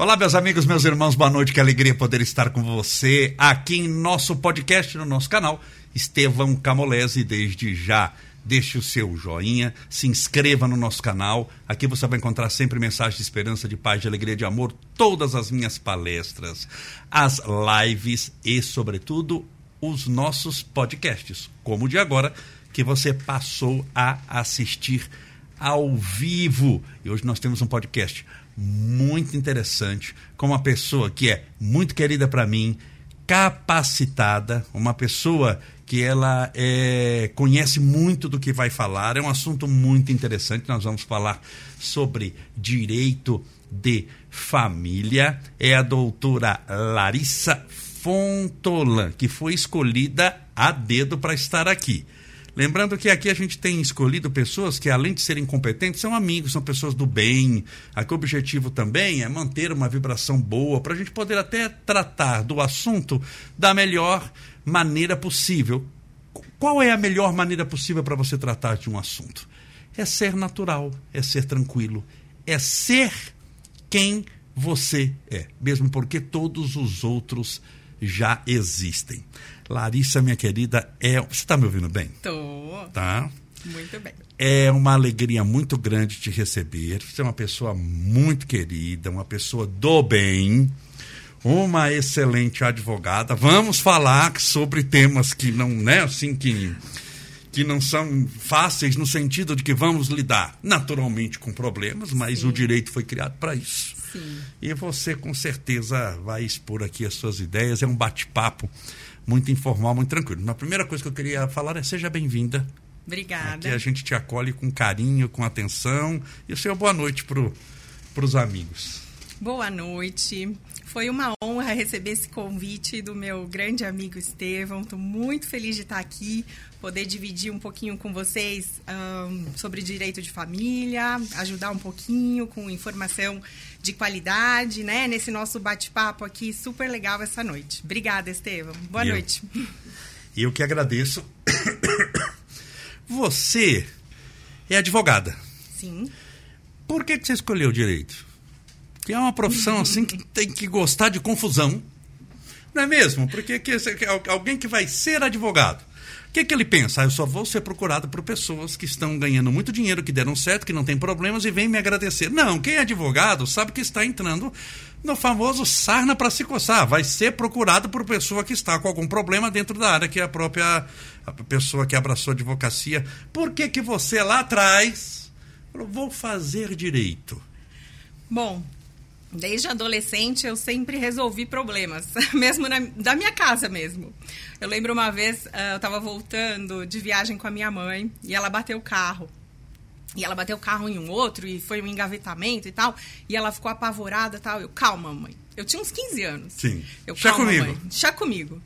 Olá, meus amigos, meus irmãos, boa noite, que alegria poder estar com você aqui em nosso podcast, no nosso canal, Estevão Camolese, desde já. Deixe o seu joinha, se inscreva no nosso canal. Aqui você vai encontrar sempre mensagens de esperança, de paz, de alegria, de amor, todas as minhas palestras, as lives e, sobretudo, os nossos podcasts, como o de agora, que você passou a assistir ao vivo. E hoje nós temos um podcast muito interessante, com uma pessoa que é muito querida para mim, capacitada, uma pessoa que ela é, conhece muito do que vai falar. É um assunto muito interessante. Nós vamos falar sobre direito de família. É a doutora Larissa Fontolan, que foi escolhida a dedo para estar aqui. Lembrando que aqui a gente tem escolhido pessoas que, além de serem competentes, são amigos, são pessoas do bem. Aqui o objetivo também é manter uma vibração boa, para a gente poder até tratar do assunto da melhor maneira possível. Qual é a melhor maneira possível para você tratar de um assunto? É ser natural, é ser tranquilo, é ser quem você é, mesmo porque todos os outros já existem. Larissa, minha querida, é. Você está me ouvindo bem? Tô. Tá. Muito bem. É uma alegria muito grande te receber. Você é uma pessoa muito querida, uma pessoa do bem, uma excelente advogada. Vamos falar sobre temas que não, né, assim que que não são fáceis no sentido de que vamos lidar naturalmente com problemas, mas Sim. o direito foi criado para isso. Sim. E você com certeza vai expor aqui as suas ideias. É um bate-papo muito informal, muito tranquilo. A primeira coisa que eu queria falar é seja bem-vinda. Obrigada. Aqui a gente te acolhe com carinho, com atenção. E o seu boa noite para os amigos. Boa noite. Foi uma honra receber esse convite do meu grande amigo Estevão. Estou muito feliz de estar aqui, poder dividir um pouquinho com vocês um, sobre direito de família, ajudar um pouquinho com informação de qualidade, né? Nesse nosso bate-papo aqui, super legal essa noite. Obrigada, Estevam. Boa e noite. E eu, eu que agradeço. Você é advogada. Sim. Por que, que você escolheu direito? Que é uma profissão assim que tem que gostar de confusão. Não é mesmo? Porque que, alguém que vai ser advogado que, que ele pensa? Ah, eu só vou ser procurado por pessoas que estão ganhando muito dinheiro, que deram certo, que não tem problemas e vêm me agradecer. Não, quem é advogado sabe que está entrando no famoso sarna para se coçar. Vai ser procurado por pessoa que está com algum problema dentro da área, que é a própria a pessoa que abraçou a advocacia. Por que, que você lá atrás falou, vou fazer direito? Bom, Desde adolescente eu sempre resolvi problemas, mesmo na, da minha casa mesmo. Eu lembro uma vez, uh, eu estava voltando de viagem com a minha mãe e ela bateu o carro. E ela bateu o carro em um outro e foi um engavetamento e tal. E ela ficou apavorada e tal. Eu, calma, mãe. Eu tinha uns 15 anos. Sim. Eu, Chá comigo. Mãe. Chá comigo.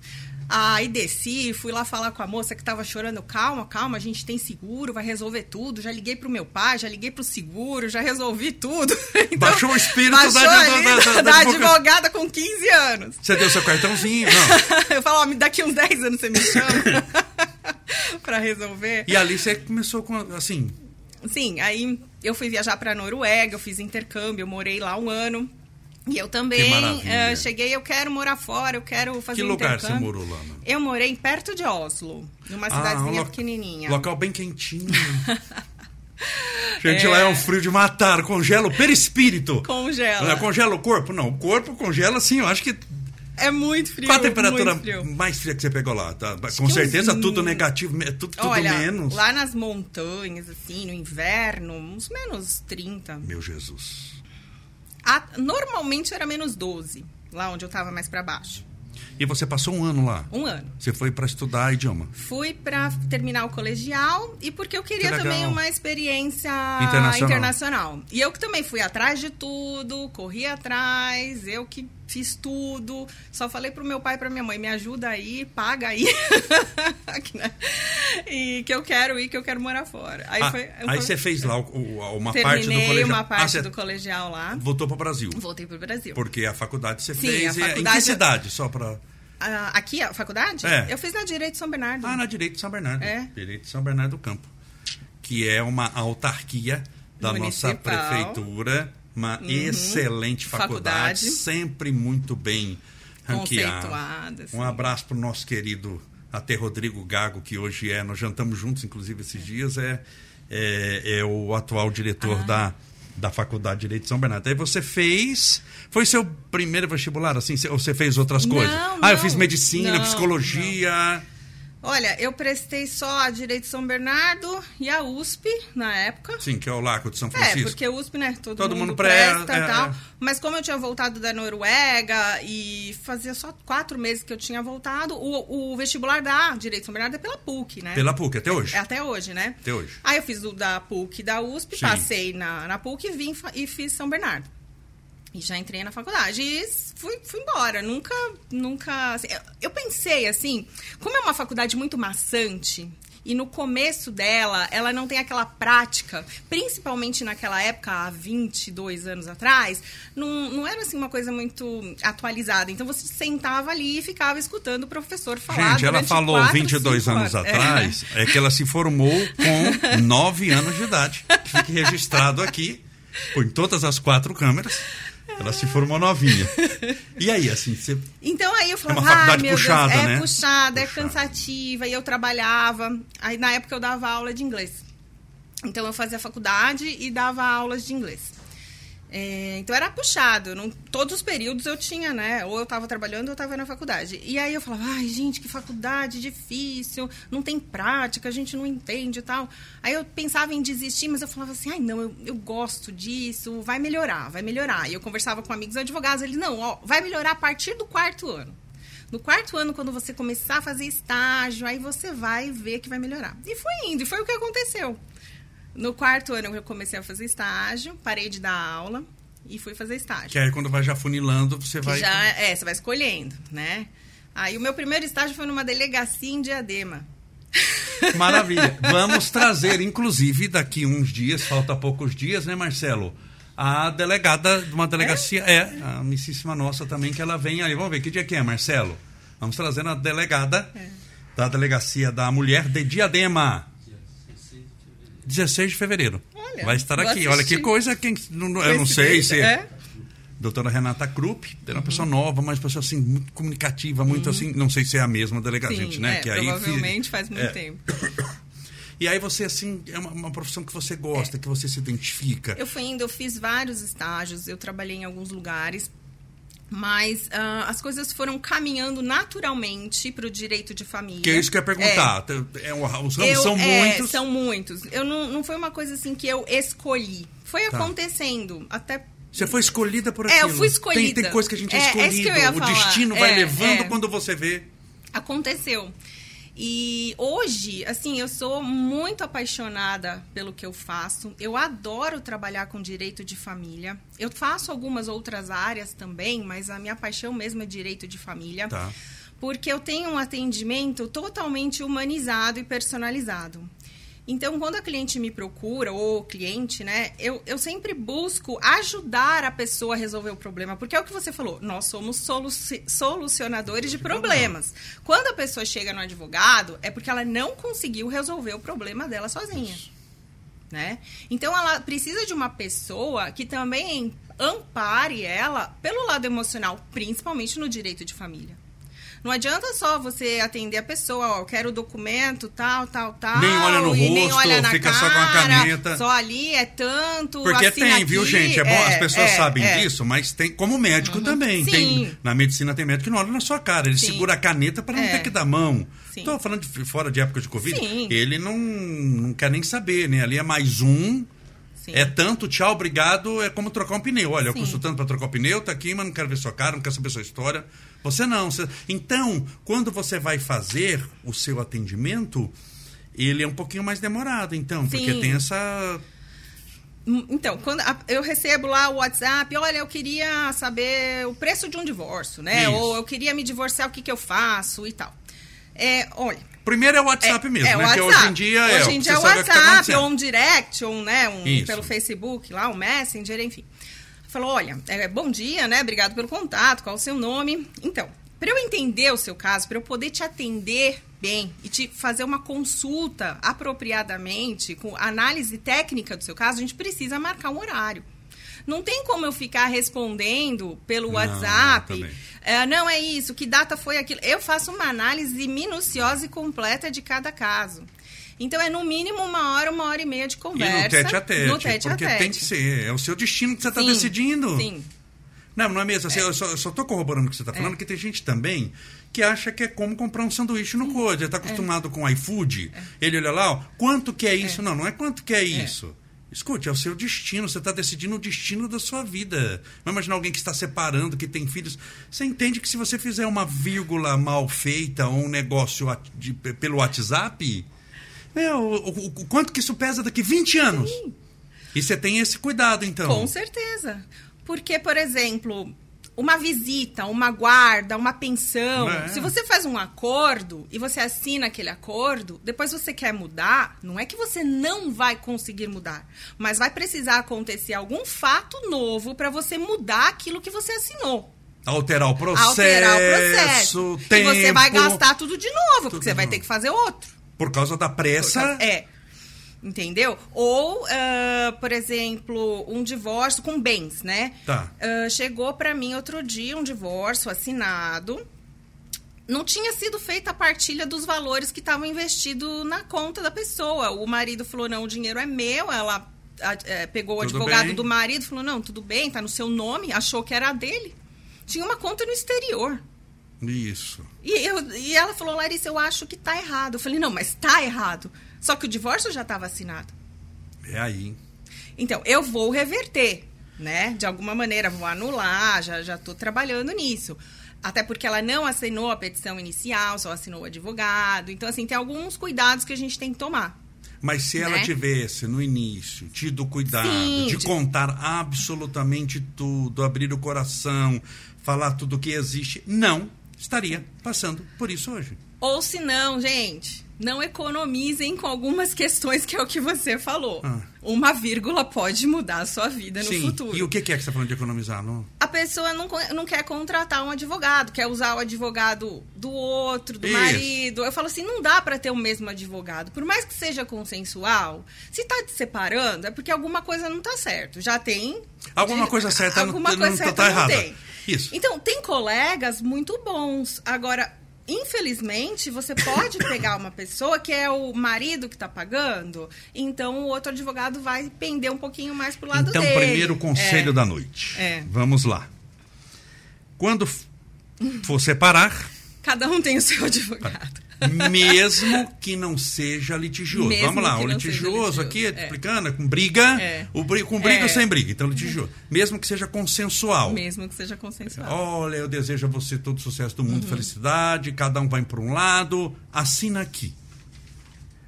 Aí desci, fui lá falar com a moça que tava chorando. Calma, calma, a gente tem seguro, vai resolver tudo. Já liguei pro meu pai, já liguei pro seguro, já resolvi tudo. Então, baixou o espírito baixou da, da, da, da, da advogada com 15 anos. Você deu seu cartãozinho? Não. eu falo, ó, daqui uns 10 anos você me chama pra resolver. E ali você começou com, assim... Sim, aí eu fui viajar pra Noruega, eu fiz intercâmbio, eu morei lá um ano. E eu também uh, cheguei, eu quero morar fora, eu quero fazer Que lugar você morou lá? Mano? Eu morei perto de Oslo, numa ah, cidadezinha um pequenininha. Local bem quentinho. Gente, é... lá é um frio de matar, congela o perispírito. Congela. Não é congela o corpo? Não, o corpo congela sim, eu acho que... É muito frio. Qual a temperatura mais fria que você pegou lá? Tá? Com certeza tudo negativo, tudo, tudo Olha, menos. lá nas montanhas, assim, no inverno, uns menos 30. Meu Jesus. A, normalmente era menos 12, lá onde eu estava mais para baixo. E você passou um ano lá? Um ano. Você foi para estudar idioma? Fui para terminar o colegial e porque eu queria que também uma experiência internacional. internacional. E eu que também fui atrás de tudo, corri atrás, eu que fiz tudo. Só falei pro meu pai e pra minha mãe, me ajuda aí, paga aí. Né? e que eu quero ir, que eu quero morar fora. Aí, ah, foi, aí você fez lá uma Terminei parte do colegial. uma parte ah, do colegial lá. Voltou para o Brasil. Voltei para o Brasil. Porque a faculdade você Sim, fez. faculdade... Em que cidade? Só para. Ah, aqui, a faculdade? É. Eu fiz na Direito de São Bernardo. Ah, na Direito de São Bernardo. É. Direito de São Bernardo do Campo. Que é uma autarquia da Municipal. nossa prefeitura uma uhum. excelente faculdade, faculdade, sempre muito bem ranqueada. Um abraço para o nosso querido até Rodrigo Gago, que hoje é, nós jantamos juntos, inclusive, esses dias, é, é, é o atual diretor ah. da, da Faculdade de Direito de São Bernardo. Aí você fez. Foi seu primeiro vestibular, assim? Ou você fez outras coisas? Não, ah, eu fiz medicina, não, psicologia. Olha, eu prestei só a Direito de São Bernardo e a USP na época. Sim, que é o Laco de São é, Francisco. É, porque USP, né? Todo, todo mundo, mundo presta e é, tal. É. Mas como eu tinha voltado da Noruega e fazia só quatro meses que eu tinha voltado, o, o vestibular da Direito de São Bernardo é pela PUC, né? Pela PUC, até hoje. É, até hoje, né? Até hoje. Aí eu fiz o da PUC e da USP, Sim. passei na, na PUC e vim e fiz São Bernardo. E já entrei na faculdade e fui, fui embora. Nunca, nunca. Assim, eu pensei assim, como é uma faculdade muito maçante, e no começo dela, ela não tem aquela prática, principalmente naquela época, há 22 anos atrás, não, não era assim uma coisa muito atualizada. Então você sentava ali e ficava escutando o professor falar. Gente, ela falou 4, 22 anos anos atrás, é. é que ela se formou com 9 anos de idade. Fique registrado aqui, em todas as quatro câmeras. Ela se formou novinha. E aí, assim, você. Então aí eu falava, é uma faculdade ah, puxada, Deus, é né? puxada, é cansativa, e eu trabalhava. Aí na época eu dava aula de inglês. Então eu fazia faculdade e dava aulas de inglês. É, então era puxado. Não, todos os períodos eu tinha, né? Ou eu estava trabalhando ou eu estava na faculdade. E aí eu falava, ai, gente, que faculdade difícil, não tem prática, a gente não entende e tal. Aí eu pensava em desistir, mas eu falava assim, ai, não, eu, eu gosto disso, vai melhorar, vai melhorar. E eu conversava com amigos advogados, eles, não, ó, vai melhorar a partir do quarto ano. No quarto ano, quando você começar a fazer estágio, aí você vai ver que vai melhorar. E foi indo, e foi o que aconteceu. No quarto ano eu comecei a fazer estágio, parei de dar aula e fui fazer estágio. Que aí quando vai já funilando, você vai... Já, é, você vai escolhendo, né? Aí o meu primeiro estágio foi numa delegacia em Diadema. Maravilha. Vamos trazer, inclusive, daqui uns dias, falta poucos dias, né, Marcelo? A delegada de uma delegacia, é, é a amicíssima nossa também, que ela vem aí. Vamos ver que dia que é, Marcelo? Vamos trazer a delegada é. da delegacia da mulher de Diadema. 16 de fevereiro. Olha, vai estar aqui. Olha que coisa, quem, não, eu não sei se. É? Doutora Renata Krupp, é uma uhum. pessoa nova, mas pessoa assim, muito comunicativa, muito uhum. assim. Não sei se é a mesma delegada, gente, né? É, que provavelmente aí, faz muito é. tempo. E aí você, assim, é uma, uma profissão que você gosta, é. que você se identifica. Eu fui indo, eu fiz vários estágios, eu trabalhei em alguns lugares, mas uh, as coisas foram caminhando naturalmente para o direito de família. Que é isso que eu ia perguntar. É. É, os ramos eu, são é, muitos. São muitos. Eu não, não foi uma coisa assim que eu escolhi. Foi tá. acontecendo. Até você foi escolhida por aquilo. É, eu fui escolhida. Tem, tem coisa que a gente é, é escolhido. É o falar. destino vai é, levando é. quando você vê. Aconteceu. E hoje, assim, eu sou muito apaixonada pelo que eu faço. Eu adoro trabalhar com direito de família. Eu faço algumas outras áreas também, mas a minha paixão mesmo é direito de família. Tá. Porque eu tenho um atendimento totalmente humanizado e personalizado. Então, quando a cliente me procura, ou o cliente, né, eu, eu sempre busco ajudar a pessoa a resolver o problema. Porque é o que você falou, nós somos soluci solucionadores de problemas. Quando a pessoa chega no advogado, é porque ela não conseguiu resolver o problema dela sozinha. Né? Então, ela precisa de uma pessoa que também ampare ela pelo lado emocional, principalmente no direito de família. Não adianta só você atender a pessoa, ó, eu quero o documento, tal, tal, tal. Nem olha no rosto, olha na fica cara, só com a caneta. Só ali é tanto. Porque tem, aqui, viu, gente? É bom, é, as pessoas é, sabem é. disso, mas tem como médico uhum. também. Sim. Tem, na medicina tem médico que não olha na sua cara. Ele Sim. segura a caneta para não ter é. que dar mão. Estou falando de fora de época de Covid. Sim. Ele não, não quer nem saber, né? Ali é mais um. Sim. É tanto, tchau, obrigado, é como trocar um pneu. Olha, Sim. eu custo tanto para trocar o pneu, tá aqui, mas não quero ver sua cara, não quero saber sua história. Você não. Você... Então, quando você vai fazer o seu atendimento, ele é um pouquinho mais demorado, então, Sim. porque tem essa hum, então, quando eu recebo lá o WhatsApp, olha, eu queria saber o preço de um divórcio, né? Isso. Ou eu queria me divorciar, o que, que eu faço e tal. É, olha. Primeiro é o WhatsApp é, mesmo, é, né? WhatsApp. Hoje em dia é. Hoje em dia é o WhatsApp, tá ou um direct, ou um, né, um, pelo Facebook lá, um Messenger, enfim falou: olha, é, bom dia, né? Obrigado pelo contato, qual o seu nome? Então, para eu entender o seu caso, para eu poder te atender bem e te fazer uma consulta apropriadamente, com análise técnica do seu caso, a gente precisa marcar um horário. Não tem como eu ficar respondendo pelo não, WhatsApp. Não, é, não é isso, que data foi aquilo. Eu faço uma análise minuciosa e completa de cada caso. Então é no mínimo uma hora, uma hora e meia de conversa. E no tete a tete. No tete porque a tete. tem que ser. É o seu destino que você está decidindo. Sim. Não, não é mesmo. Assim, é. Eu só estou corroborando o que você está falando, é. que tem gente também que acha que é como comprar um sanduíche no Code. Ele está acostumado é. com iFood. É. Ele olha lá, ó, quanto que é isso? É. Não, não é quanto que é, é. isso. Escute, é o seu destino, você está decidindo o destino da sua vida. Não imagina alguém que está separando, que tem filhos. Você entende que se você fizer uma vírgula mal feita ou um negócio de, pelo WhatsApp, é, o, o, o, quanto que isso pesa daqui 20 anos? Sim. E você tem esse cuidado, então. Com certeza. Porque, por exemplo, uma visita, uma guarda, uma pensão. É. Se você faz um acordo e você assina aquele acordo, depois você quer mudar, não é que você não vai conseguir mudar, mas vai precisar acontecer algum fato novo para você mudar aquilo que você assinou. Alterar o processo. Alterar o processo. Tempo, e você vai gastar tudo de novo, tudo porque você vai ter que fazer outro. Por causa da pressa. Causa, é. Entendeu? Ou, uh, por exemplo, um divórcio com bens, né? Tá. Uh, chegou para mim outro dia um divórcio assinado. Não tinha sido feita a partilha dos valores que estavam investidos na conta da pessoa. O marido falou: não, o dinheiro é meu. Ela é, pegou o tudo advogado bem. do marido falou: não, tudo bem, tá no seu nome. Achou que era dele. Tinha uma conta no exterior. Isso. E, eu, e ela falou: Larissa, eu acho que tá errado. Eu falei: não, mas tá errado. Só que o divórcio já estava assinado. É aí. Então, eu vou reverter, né? De alguma maneira, vou anular, já já estou trabalhando nisso. Até porque ela não assinou a petição inicial, só assinou o advogado. Então, assim, tem alguns cuidados que a gente tem que tomar. Mas se ela né? tivesse, no início, tido cuidado Sim, de, de contar absolutamente tudo, abrir o coração, falar tudo o que existe, não estaria passando por isso hoje. Ou se não, gente, não economizem com algumas questões que é o que você falou. Ah. Uma vírgula pode mudar a sua vida Sim. no futuro. E o que é que você está falando de economizar? Não? A pessoa não, não quer contratar um advogado, quer usar o advogado do outro, do Isso. marido. Eu falo assim, não dá para ter o mesmo advogado. Por mais que seja consensual, se está te separando, é porque alguma coisa não está certo. Já tem... Alguma de, coisa certa alguma não, coisa não, tá, tá errada. Tem. Isso. Então, tem colegas muito bons. Agora, infelizmente, você pode pegar uma pessoa que é o marido que está pagando, então o outro advogado vai pender um pouquinho mais pro lado então, dele. Então, primeiro conselho é. da noite. É. Vamos lá. Quando for separar. Cada um tem o seu advogado. Mesmo que não seja litigioso. Mesmo Vamos lá, o litigioso, litigioso, aqui, é. explicando, com briga, é. o, com briga é. ou sem briga, então litigioso. Mesmo que seja consensual. Mesmo que seja consensual. Olha, eu desejo a você todo o sucesso do mundo, uhum. felicidade, cada um vai para um lado, assina aqui.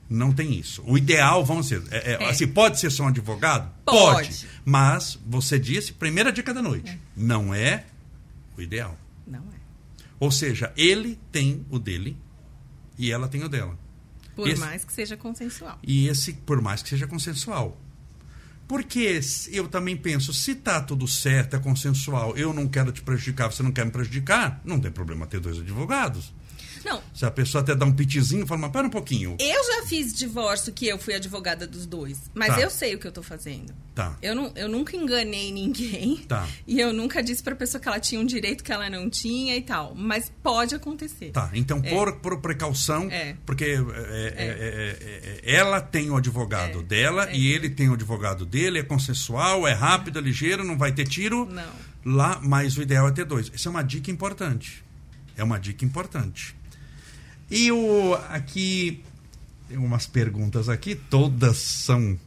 Não tem isso. O ideal, vamos dizer, é, é, é. assim, pode ser só um advogado? Pode. pode. Mas você disse, primeira dica da noite, é. não é o ideal. Não é. Ou seja, ele tem o dele, e ela tem o dela. Por esse, mais que seja consensual. E esse, por mais que seja consensual. Porque eu também penso, se tá tudo certo, é consensual, eu não quero te prejudicar, você não quer me prejudicar, não tem problema ter dois advogados. Não. Se a pessoa até dá um pitizinho, fala, mas pera um pouquinho. Eu já fiz divórcio que eu fui advogada dos dois. Mas tá. eu sei o que eu tô fazendo. Tá. Eu, não, eu nunca enganei ninguém. Tá. E eu nunca disse pra pessoa que ela tinha um direito que ela não tinha e tal. Mas pode acontecer. Tá. Então, é. por, por precaução, é. porque é, é, é. é ela tem o advogado dela e ele tem o advogado dele, é consensual, é rápido, é ligeiro, não vai ter tiro. Não. Lá, mas o ideal é ter dois. Isso é uma dica importante. É uma dica importante. E o aqui tem umas perguntas aqui, todas são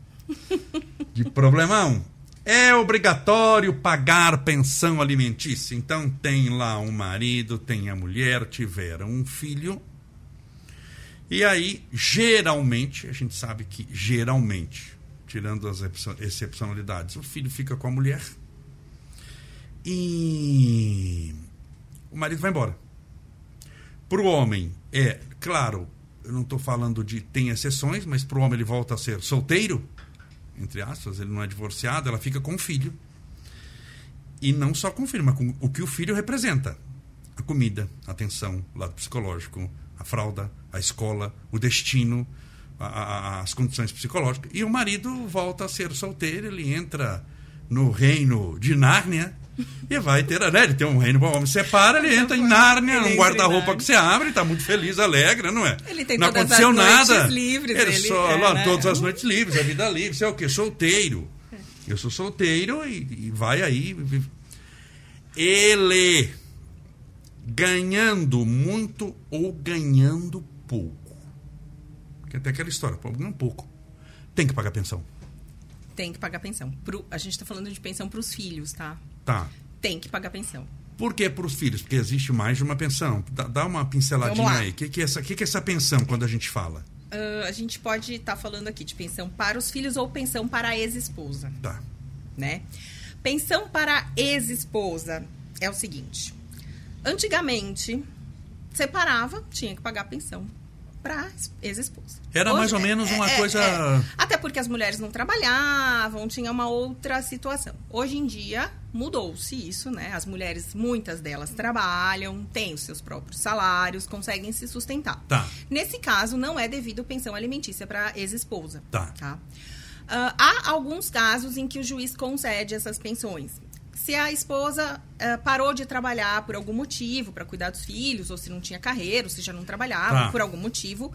de problemão. É obrigatório pagar pensão alimentícia. Então tem lá um marido, tem a mulher, tiveram um filho. E aí, geralmente, a gente sabe que geralmente, tirando as excepcionalidades, o filho fica com a mulher e o marido vai embora. Para o homem, é, claro, eu não estou falando de tem exceções, mas para o homem ele volta a ser solteiro, entre aspas, ele não é divorciado, ela fica com o filho. E não só com o filho, mas com o que o filho representa. A comida, a atenção, o lado psicológico, a fralda, a escola, o destino, a, a, as condições psicológicas. E o marido volta a ser solteiro, ele entra no reino de Nárnia e vai ter, né? Ele tem um reino, bom, homem separa, ele entra em Nárnia, um guarda-roupa que você abre, está muito feliz, alegre, não é? Ele tem não todas aconteceu as nada. noites livres. Ele, ele só, é, lá, né? todas as noites livres, a vida livre, você é o quê? Solteiro. Eu sou solteiro e, e vai aí. Ele ganhando muito ou ganhando pouco. Porque tem aquela história, ganhando pouco. Tem que pagar pensão. Tem que pagar pensão. Pro- a gente está falando de pensão para os filhos, tá? Tá. Tem que pagar pensão. Por que para os filhos? Porque existe mais de uma pensão. Dá, dá uma pinceladinha aí. O que, que, é essa, que, que é essa pensão quando a gente fala? Ah, a gente pode estar falando aqui de pensão para os filhos ou pensão para a ex-esposa. Tá. né? Pensão para a ex-esposa é o seguinte: antigamente, separava, tinha que pagar pensão para ex-esposa. Era mais ou menos uma coisa- Até porque as mulheres não trabalhavam, tinha uma outra situação. Hoje em dia mudou-se isso, né? As mulheres, muitas delas trabalham, têm os seus próprios salários, conseguem se sustentar. Tá. Nesse caso, não é devido pensão alimentícia para ex-esposa. Tá. Ah, há alguns casos em que o juiz concede essas pensões. Se a esposa ah, parou de trabalhar por algum motivo, para cuidar dos filhos, ou se não tinha carreira, ou se já não trabalhava Tá. por algum motivo,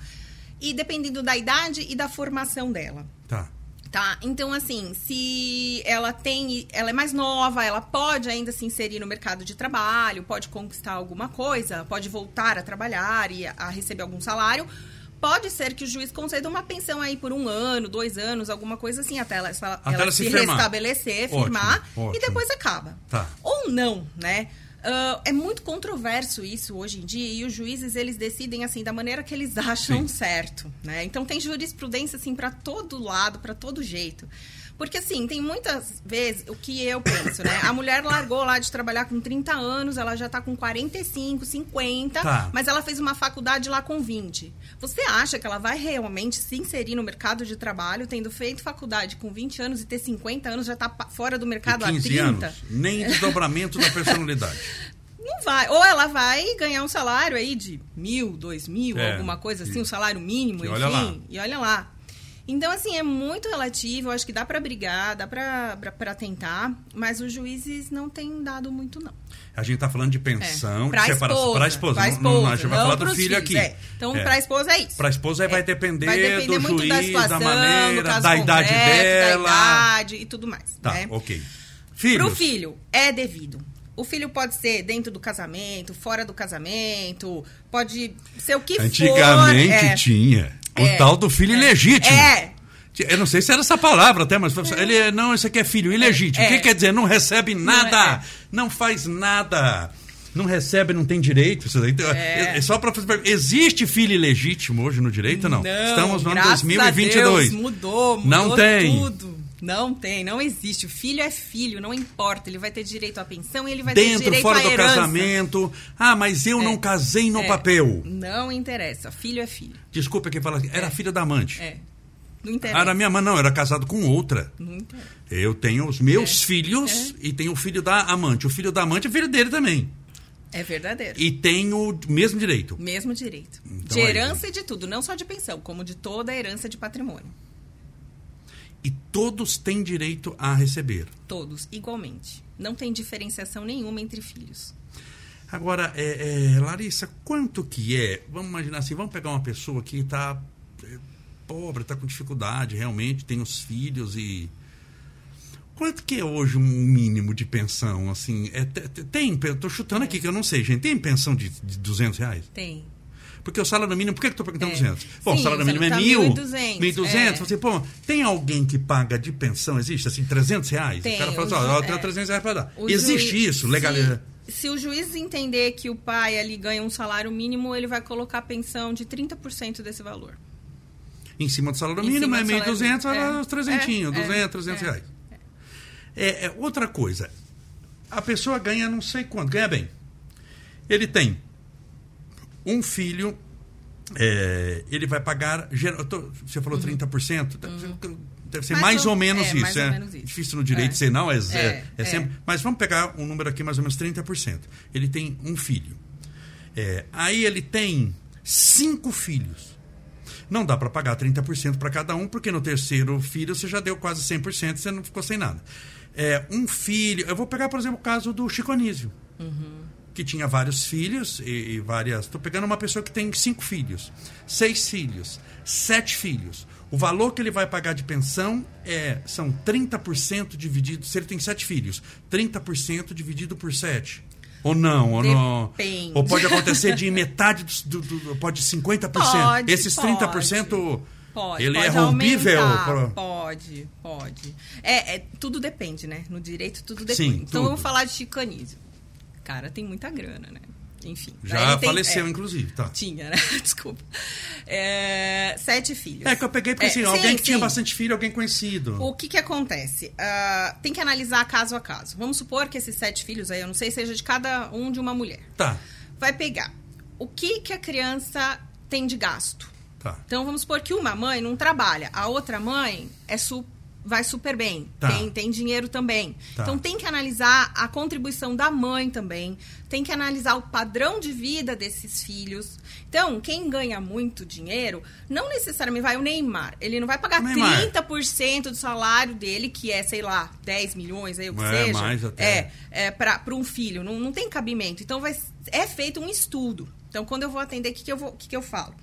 e dependendo da idade e da formação dela. Tá. Tá? Então, assim, se ela tem. Ela é mais nova, ela pode ainda se inserir no mercado de trabalho, pode conquistar alguma coisa, pode voltar a trabalhar e a receber algum salário. Pode ser que o juiz conceda uma pensão aí por um ano, dois anos, alguma coisa assim, até ela, ela, Até ela se firmar. restabelecer, firmar, ótimo. e depois acaba. Tá. Ou não, né? Ah, é muito controverso isso hoje em dia e os juízes eles decidem assim da maneira que eles acham Sim. certo, né? Então tem jurisprudência assim para todo lado, para todo jeito. Porque assim, tem muitas vezes o que eu penso, né? A mulher largou lá de trabalhar com 30 anos, ela já tá com 45, 50, Tá. mas ela fez uma faculdade lá com 20. Você acha que ela vai realmente se inserir no mercado de trabalho tendo feito faculdade com 20 anos e ter 50 anos já tá fora do E mercado há 15 30? anos. Nem desdobramento da personalidade. Não vai. Ou ela vai ganhar um salário aí de mil, dois mil, É, alguma coisa assim, e- um salário mínimo, e enfim. olha. E olha lá. Então, assim, é muito relativo. Eu acho que dá pra brigar, dá pra tentar, mas os juízes não têm dado muito, não. A gente tá falando de pensão, É. Pra de separação. esposa, Para a esposa. pra Não- não, esposa, a gente vai não falar do filho filhos, aqui. é. Então, É. pra esposa é isso. Para a esposa aí vai É. depender, Vai depender do juiz, da situação, da maneira, da idade concreto, dela. da idade e tudo mais. Tá, né? ok. Filhos. Pro filho, é devido. O filho pode ser dentro do casamento, fora do casamento, pode ser o que Antigamente for. é. tinha o É. tal do filho ilegítimo. É. Eu não sei se era essa palavra até, mas ele é- não, isso aqui é filho ilegítimo. É. O que quer dizer? Não recebe nada, é. não faz nada. Não recebe, não tem direito. Daí, É. é. só para fazer pergunta. Existe filho ilegítimo hoje no direito? Não. Estamos no ano graças 2022. A Deus, mudou, mudou Não tem. tudo. Não tem, não existe. O filho é filho, não importa. Ele vai ter direito à pensão e ele vai ter Dentro, direito fora à do herança. casamento. Ah, mas eu não casei no É. papel. Não interessa. Filho é filho. Desculpa quem fala. Era filha da amante. É. Não interessa. Era minha mãe, não, eu era casado com outra. Não interessa. Eu tenho os meus É. filhos e tenho o filho da amante. O filho da amante é filho dele também. É verdadeiro. E tenho o mesmo direito. Mesmo direito. Então de herança e de tudo, não só de pensão, como de toda a herança de patrimônio. E todos têm direito a receber. Todos, igualmente. Não tem diferenciação nenhuma entre filhos. Agora, é, é, Larissa, quanto que é? Vamos imaginar assim, vamos pegar uma pessoa que está pobre, está com dificuldade, realmente, tem os filhos e... Quanto que é hoje um mínimo de pensão? Assim, é, te- te- tem, estou chutando aqui que eu não sei, gente. Tem pensão de, de 200 reais? Tem. Porque o salário mínimo, por que eu estou perguntando É. 200? Bom, o Sim, salário você mínimo é tá mil. 1.200, 1.200. é. Você, pô, tem alguém que paga de pensão? Existe assim, 300 reais? Tem, o cara fala assim, o ó, eu tenho é. 300 reais para dar. O Existe juiz- isso, legal. Se, se o juiz entender que o pai ali ganha um salário mínimo, ele vai colocar a pensão de 30% desse valor. Em cima do salário Em mínimo é do salário 1.200, vai mínimo. dar É, os 300, é, 200, é, 300 é. reais. É, é, outra coisa, a pessoa ganha não sei quanto, ganha bem. Ele tem um filho, é, ele vai pagar. Você falou 30%? Deve ser Uhum. Mais mais, ou- ou menos é, isso. mais ou é menos isso. difícil no direito É. ser, não, é, é, É, é sempre. Mas vamos pegar um número aqui, mais ou menos 30%. Ele tem um filho. É, aí ele tem cinco filhos. Não dá para pagar 30% para cada um, porque no terceiro filho você já deu quase 100%, você não ficou sem nada. é, um filho. Eu vou pegar, por exemplo, o caso do Chico Anísio. Que tinha vários filhos e, e várias. Estou pegando uma pessoa que tem cinco filhos, seis filhos, sete filhos. O valor que ele vai pagar de pensão é são 30% dividido. Se ele tem sete filhos, 30% dividido por sete. Ou não, ou não. Depende. Ou pode acontecer de metade do, do, do pode 50%. Pode, Esses 30% Pode, ele pode é rompível. pro- Pode, pode. É, é, tudo depende, né? No direito, tudo depende. Sim, então, vamos falar de Chico Anísio. Cara, tem muita grana, né? Enfim. Já tem- faleceu, é, inclusive, tá. Tinha, né? Desculpa. É, sete filhos. É que eu peguei porque É, assim, sim, alguém que tinha sim. bastante filho, alguém conhecido. O que que acontece? Ah, tem que analisar caso a caso. Vamos supor que esses sete filhos aí, eu não sei, seja de cada um de uma mulher. Tá, Vai pegar o que que a criança tem de gasto. tá. Então vamos supor que uma mãe não trabalha, a outra mãe é su- vai super bem, Tá. tem, tem dinheiro também. Tá. Então tem que analisar a contribuição da mãe também, tem que analisar o padrão de vida desses filhos. Então, quem ganha muito dinheiro, não necessariamente vai o Neymar. Ele não vai pagar O Neymar. 30% do salário dele, que é, sei lá, 10 milhões, aí o que É, seja. mais até. É, é, para um filho. Não, não tem cabimento. Então, vai, é feito um estudo. Então, quando eu vou atender, o que, que, eu, vou, que, que eu falo?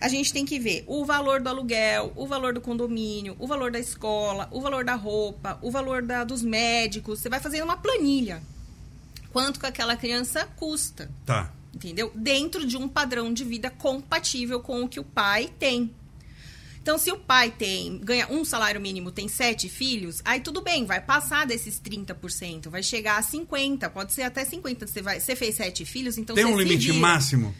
A gente tem que ver o valor do aluguel, o valor do condomínio, o valor da escola, o valor da roupa, o valor da, dos médicos. Você vai fazendo uma planilha. Quanto que aquela criança custa, Tá. entendeu? Dentro de um padrão de vida compatível com o que o pai tem. Então, se o pai tem ganha um salário mínimo, tem sete filhos, aí tudo bem, vai passar desses 30%, vai chegar a 50%, pode ser até 50%. Você, vai, você fez sete filhos, então Tem você um se limite vira. máximo?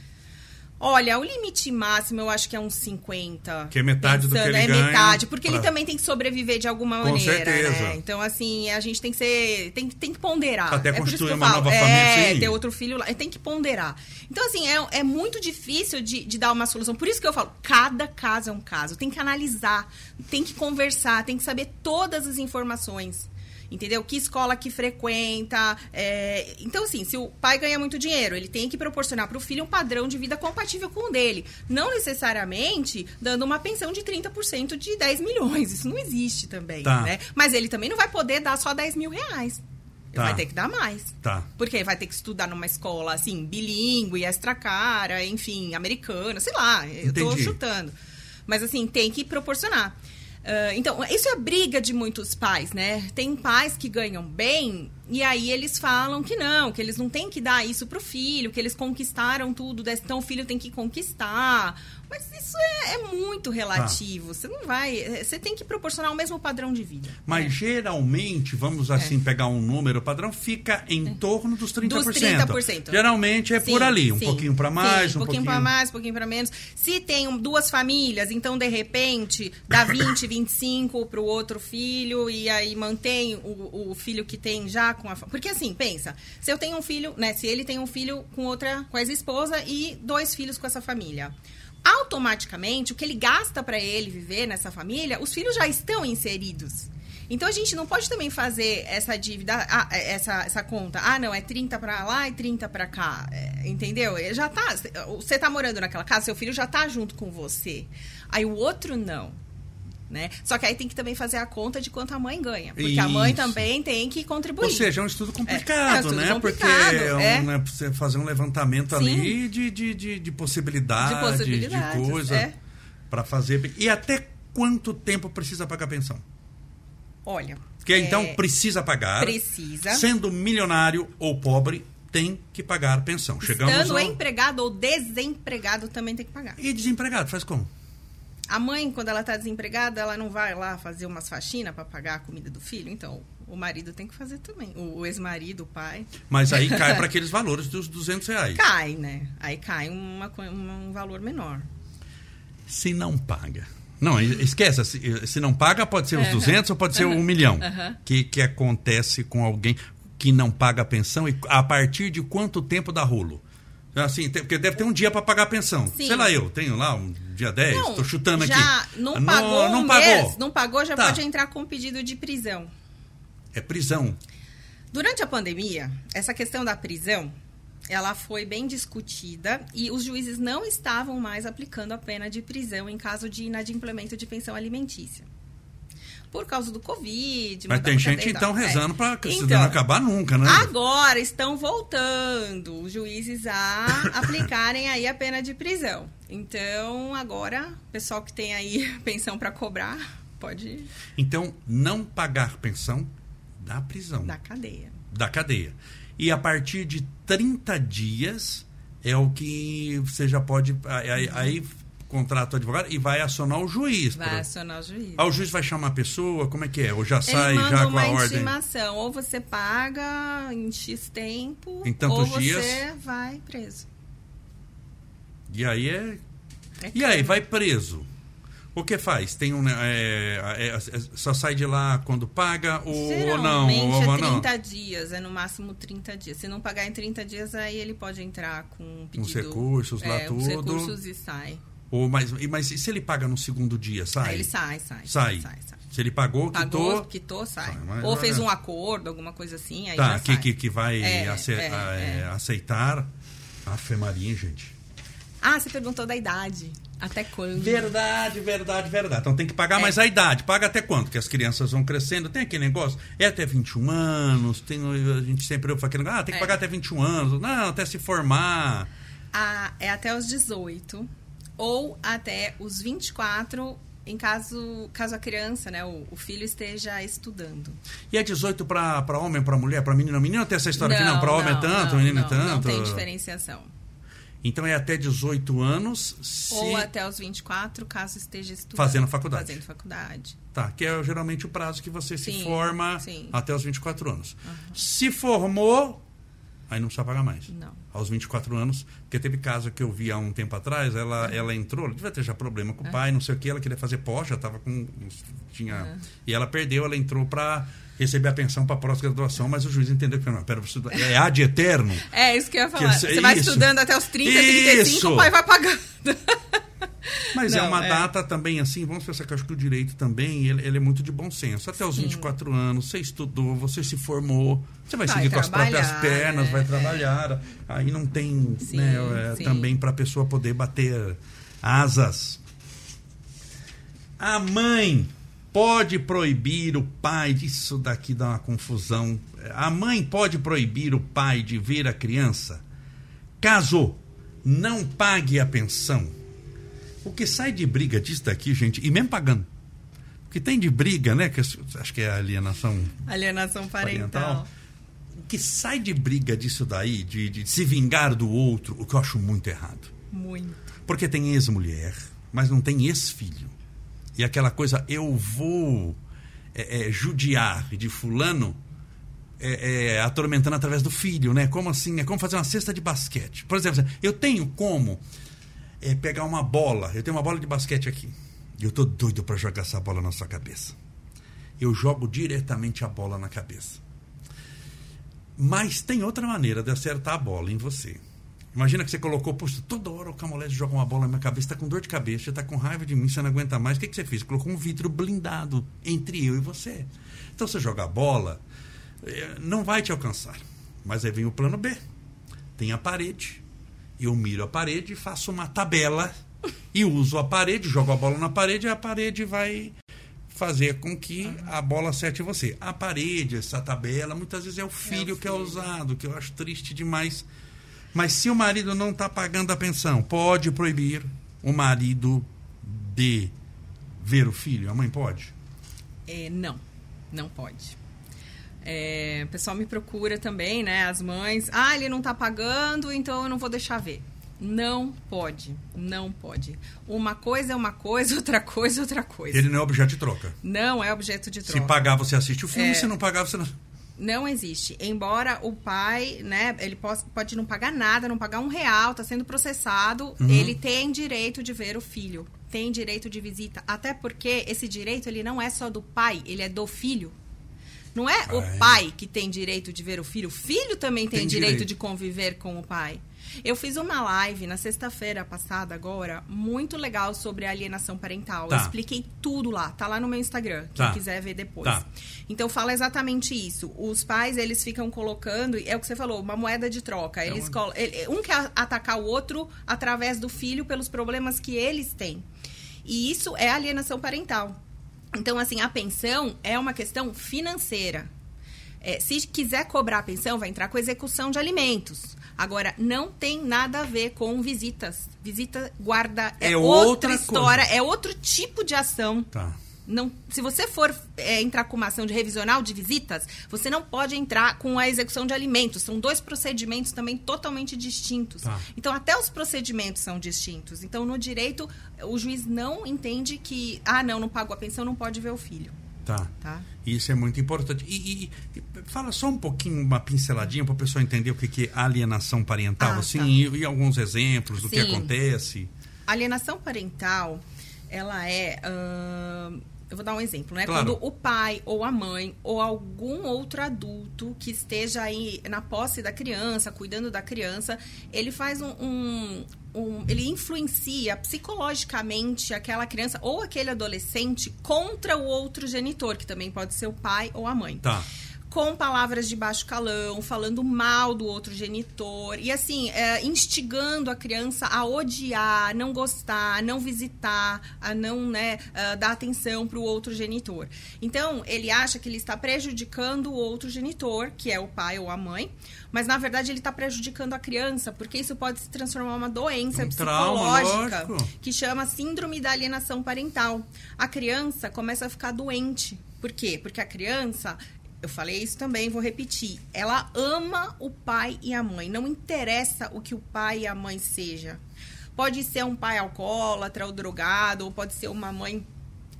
Olha, o limite máximo eu acho que é uns 50. Que é metade do que ele é ganha metade, porque ele pra- também tem que sobreviver de alguma Com maneira, certeza. né? Então, assim, a gente tem que ser. Tem, tem que ponderar. Até é eu uma nova é, família, sim. ter outro filho lá. Tem que ponderar. Então, assim, é, é muito difícil de, de dar uma solução. Por isso que eu falo, cada caso é um caso. Tem que analisar, tem que conversar, tem que saber todas as informações. Entendeu? Que escola que frequenta. é, Então, assim, se o pai ganha muito dinheiro, ele tem que proporcionar para o filho um padrão de vida compatível com o dele. Não necessariamente dando uma pensão de 30% de 10 milhões. Isso não existe também, Tá. né? Mas ele também não vai poder dar só 10 mil reais. Ele Tá. vai ter que dar mais. Tá. Porque vai ter que estudar numa escola, assim, bilíngue, extra cara, enfim, americana, sei lá, eu tô Entendi. chutando. Mas, assim, tem que proporcionar. Ah, então, isso é briga de muitos pais, né? Tem pais que ganham bem e aí eles falam que não, que eles não têm que dar isso pro filho, que eles conquistaram tudo, então o filho tem que conquistar. Mas isso é, é muito relativo. Você não vai. é, Você tem que proporcionar o mesmo padrão de vida. Mas né? geralmente, vamos assim pegar um número padrão, fica em torno dos 30%. Dos 30%. Geralmente é por Sim, ali, um sim, pouquinho para mais, sim, um pouquinho, para mais, um pouquinho para menos. Se tem duas famílias, então de repente dá 20, 25 para o outro filho e aí mantém o, o filho que tem já com a porque assim pensa, se eu tenho um filho, né? Se ele tem um filho com outra, com a ex-esposa e dois filhos com essa família. Automaticamente, o que ele gasta para ele viver nessa família, os filhos já estão inseridos. Então a gente não pode também fazer essa dívida, essa, essa conta. Ah, não, é 30 pra lá e 30 pra cá. É, entendeu? Ele Já tá. Você tá morando naquela casa, seu filho já tá junto com você. Aí o outro não. Né? Só que aí tem que também fazer a conta de quanto a mãe ganha. Porque a mãe Isso. também tem que contribuir. Ou seja, é um estudo É, é complicado, um estudo né? complicado, Porque é um, é. né, você fazer um levantamento Sim. ali de, de, de, de possibilidades, De possibilidades, de coisa é. para fazer. E até quanto tempo precisa pagar pensão? Olha. Porque é, então precisa pagar. Precisa. Sendo milionário ou pobre, tem que pagar pensão. Chegamos Estando ao... empregado ou desempregado também tem que pagar. E desempregado, faz como? A mãe, quando ela tá desempregada, ela não vai lá fazer umas faxinas para pagar a comida do filho? Então, o marido tem que fazer também. O, ex-marido, o pai. Mas aí cai para aqueles valores dos 200 reais. Cai, né? Aí cai uma, uma- um valor menor. Se não paga. Não, esqueça. Se, se não paga, pode ser os Aham. 200 ou pode ser um milhão. Aham. que, que acontece com alguém que não paga a pensão e a partir de quanto tempo dá rolo? Assim, porque deve ter um dia para pagar a pensão. Sim. Sei lá, eu tenho lá um dia 10, Não, estou chutando aqui. não Não- pagou não um pagou. mês, não pagou, já Tá. pode entrar com pedido de prisão. É prisão. Durante a pandemia, essa questão da prisão, ela foi bem discutida e os juízes não estavam mais aplicando a pena de prisão em caso de inadimplemento de pensão alimentícia. Por causa do Covid. Mas tem gente, cadeia, então, é. rezando para isso Então, não acabar nunca, né? Agora estão voltando os juízes a aplicarem aí a pena de prisão. Então, agora, o pessoal que tem aí pensão para cobrar, pode Então, não pagar pensão da prisão, dar cadeia. da cadeia. E a partir de 30 dias é o que você já pode. Aí, aí contrata o advogado e vai acionar o juiz. Vai pra- acionar o juiz. Ah, o juiz vai chamar a pessoa, como é que é? Ou já Ele sai já com a ordem? intimação. Ou você paga em X tempo, Em tantos ou você dias. vai preso. E aí é. É E aí, vai preso. O que faz? Tem um. né, É, é, é, só sai de lá quando paga ou, ou não? Geralmente Ou, é não? 30 dias, é no máximo 30 dias. Se não pagar em 30 dias, aí ele pode entrar com um pedido. Os recursos lá, é, Os tudo. recursos e sai. Ou, mas, e- mas e se ele paga no segundo dia, sai? Aí ele sai, sai. Sai. sai, sai. Se ele pagou, Pagou, quitou. quitou, sai. Sai, Ou olha- fez um acordo, alguma coisa assim, aí Tá, que, sai. que, que vai É, ace- é, a- é. é, aceitar. Afe Maria, gente. Ah, você perguntou da idade. Até quando? Verdade, verdade, verdade. Então tem que pagar É. mais a idade. Paga até quanto? Porque as crianças vão crescendo. Tem aquele negócio. É até 21 anos. Tem, a gente sempre ouve aquele negócio. Ah, tem que É. pagar até 21 anos. Não, até se formar. Ah, é até os 18 ou até os 24 em caso, caso a criança, né, o, o filho esteja estudando. E é 18 pra, pra homem, pra mulher, pra menino? Menino tem essa história aqui, não. Pra homem é tanto, não, menino é não, tanto. Não tem diferenciação. Então é até 18 anos se. Ou até os 24, caso esteja estudando. Fazendo faculdade. Fazendo faculdade. Tá, que é geralmente o prazo que você se Sim, forma sim. até os 24 anos. Se formou, aí não precisa pagar mais. Não. Aos 24 anos, porque teve caso que eu vi há um tempo atrás, ela, ela entrou, ela devia ter já problema com o pai, não sei o que, ela queria fazer pós, já tava com. Tinha. E ela perdeu, ela entrou para receber a pensão para pós-graduação, mas o juiz entendeu que não, pera, é ad eterno. É isso que eu ia falar. Você vai isso. estudando até os 30, 35, Isso. o pai vai pagando. Mas é Não, uma é. data também assim, vamos pensar que eu acho que o direito também, ele, ele é muito de bom senso. Até os Sim. 24 anos, você estudou, você se formou, você vai, Vai seguir com as próprias pernas, né? vai trabalhar. Aí não tem, Sim, né, é, sim. também para a pessoa poder bater asas. A mãe pode proibir o pai, isso daqui dá uma confusão. A mãe pode proibir o pai de ver a criança caso não pague a pensão. O que sai de briga disso daqui, gente, e mesmo pagando. O que tem de briga, né? Que acho que é alienação Alienação parental. parental. O que sai de briga disso daí, de, de se vingar do outro, o que eu acho muito errado. Muito. Porque tem ex-mulher, mas não tem ex-filho. E aquela coisa, eu vou é, é, judiar de fulano é, é, atormentando através do filho, né? Como assim? É como fazer uma cesta de basquete. Por exemplo, eu tenho como é, pegar uma bola, eu tenho uma bola de basquete aqui. E eu tô doido para jogar essa bola na sua cabeça. Eu jogo diretamente a bola na cabeça. Mas tem outra maneira de acertar a bola em você. Imagina que você colocou, poxa, toda hora o Camolese joga uma bola na minha cabeça, tá com dor de cabeça, tá com raiva de mim, você não aguenta mais. O que, que você fez? Colocou um vidro blindado entre eu e você. Então você joga a bola, eh, não vai te alcançar. Mas aí vem o plano B. Tem a parede. Eu miro a parede, faço uma tabela e uso a parede, jogo a bola na parede e a parede vai fazer com que a bola acerte você. A parede, essa tabela, muitas vezes é o filho que é filho. usado, que eu acho triste demais. Mas se o marido não está pagando a pensão, pode proibir o marido de ver o filho? A mãe pode? É, não, não pode. É, o pessoal me procura também, né? As mães. Ah, ele não tá pagando, então eu não vou deixar ver. Não pode, não pode. Uma coisa é uma coisa, outra coisa é outra coisa. Ele não é objeto de troca. Não é objeto de troca. Se pagar, você assiste o filme, É. se não pagar, você não. Não existe. Embora o pai, né, ele pode, pode não pagar nada, não pagar um real, tá sendo processado, Uhum. ele tem direito de ver o filho. Tem direito de visita. Até porque esse direito, ele não é só do pai, ele é do filho. Não é é? o pai que tem direito de ver o filho, o filho também tem, Tem direito, direito. de conviver com o pai. Eu fiz uma live na sexta-feira passada agora, muito legal sobre alienação parental. Tá. Eu expliquei tudo lá, tá lá no meu Instagram, quem Tá. quiser ver depois. Tá. Então fala exatamente isso. Os pais, eles ficam colocando, é o que você falou, uma moeda de troca. Eles uma- colo- ele- um quer atacar o outro através do filho pelos problemas que eles têm. E isso é alienação parental. Então, assim, a pensão é uma questão financeira. É, se quiser cobrar a pensão, vai entrar com execução de alimentos. Agora, não tem nada a ver com visitas. Visita, guarda, é, É outra, outra história, é outro tipo de ação. Tá. Não, se você for é, entrar com uma ação de revisional de visitas, você não pode entrar com a execução de alimentos. São dois procedimentos também totalmente distintos. Tá. Então, até os procedimentos são distintos. Então, no direito, o juiz não entende que, ah, não, não pagou a pensão, não pode ver o filho. Tá. Tá? Isso é muito importante. E, e- e fala só um pouquinho, uma pinceladinha para a pessoa entender o que, que é alienação parental, Ah, assim, tá. e, e alguns exemplos do que Sim. acontece. Alienação parental, ela é. Eu vou dar um exemplo, né? Claro. Quando o pai ou a mãe ou algum outro adulto que esteja aí na posse da criança, cuidando da criança, ele faz um. um- um- ele influencia psicologicamente aquela criança ou aquele adolescente contra o outro genitor, que também pode ser o pai ou a mãe Tá. Com palavras de baixo calão, falando mal do outro genitor e assim é, instigando a criança a odiar, não gostar, não visitar, a não né, ah, dar atenção para o outro genitor. Então ele acha que ele está prejudicando o outro genitor, que é o pai ou a mãe, mas na verdade ele está prejudicando a criança, porque isso pode se transformar em uma doença Um trauma, psicológica lógico. que chama síndrome da alienação parental. A criança começa a ficar doente. Por quê? Porque a criança, eu falei isso também, vou repetir, ela ama o pai e a mãe. Não interessa o que o pai e a mãe seja. Pode ser um pai alcoólatra ou drogado, ou pode ser uma mãe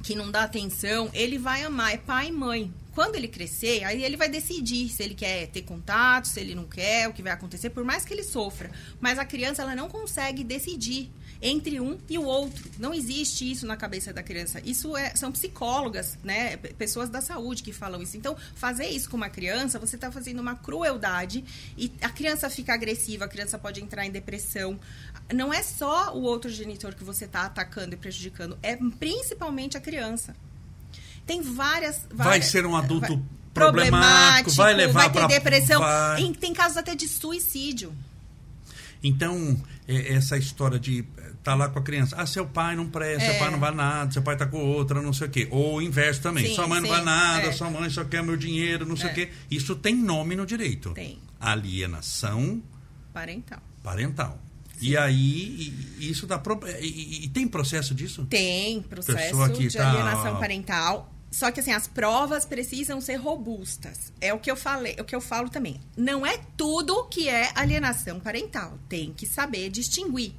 que não dá atenção, ele vai amar, é pai e mãe. Quando ele crescer, aí ele vai decidir se ele quer ter contato, se ele não quer, o que vai acontecer, por mais que ele sofra. Mas a criança, ela não consegue decidir entre um e o outro. Não existe isso na cabeça da criança. Isso é, são psicólogas, né? Pessoas da saúde que falam isso. Então, fazer isso com uma criança, você está fazendo uma crueldade e a criança fica agressiva, a criança pode entrar em depressão. Não é só o outro genitor que você está atacando e prejudicando, é principalmente a criança. Tem várias. Vai várias ser um adulto vai- problemático, vai levar vai ter pra- depressão. vai. Em- tem casos até de suicídio. Então, é- essa história de tá lá com a criança, ah, seu pai não presta, seu É. pai não vai nada, seu pai tá com outra, não sei o quê. Ou o inverso também, Sim, sua mãe não sim, vai nada, é. sua mãe só quer meu dinheiro, não sei o É. quê. Isso tem nome no direito. Tem. Alienação Parental. parental. E aí, e- isso dá pro... e, e- e tem processo disso? Tem processo de tá- alienação parental. Só que assim, as provas precisam ser robustas. É o que eu falei, é o que eu falo também. Não é tudo que é alienação parental. Tem que saber distinguir.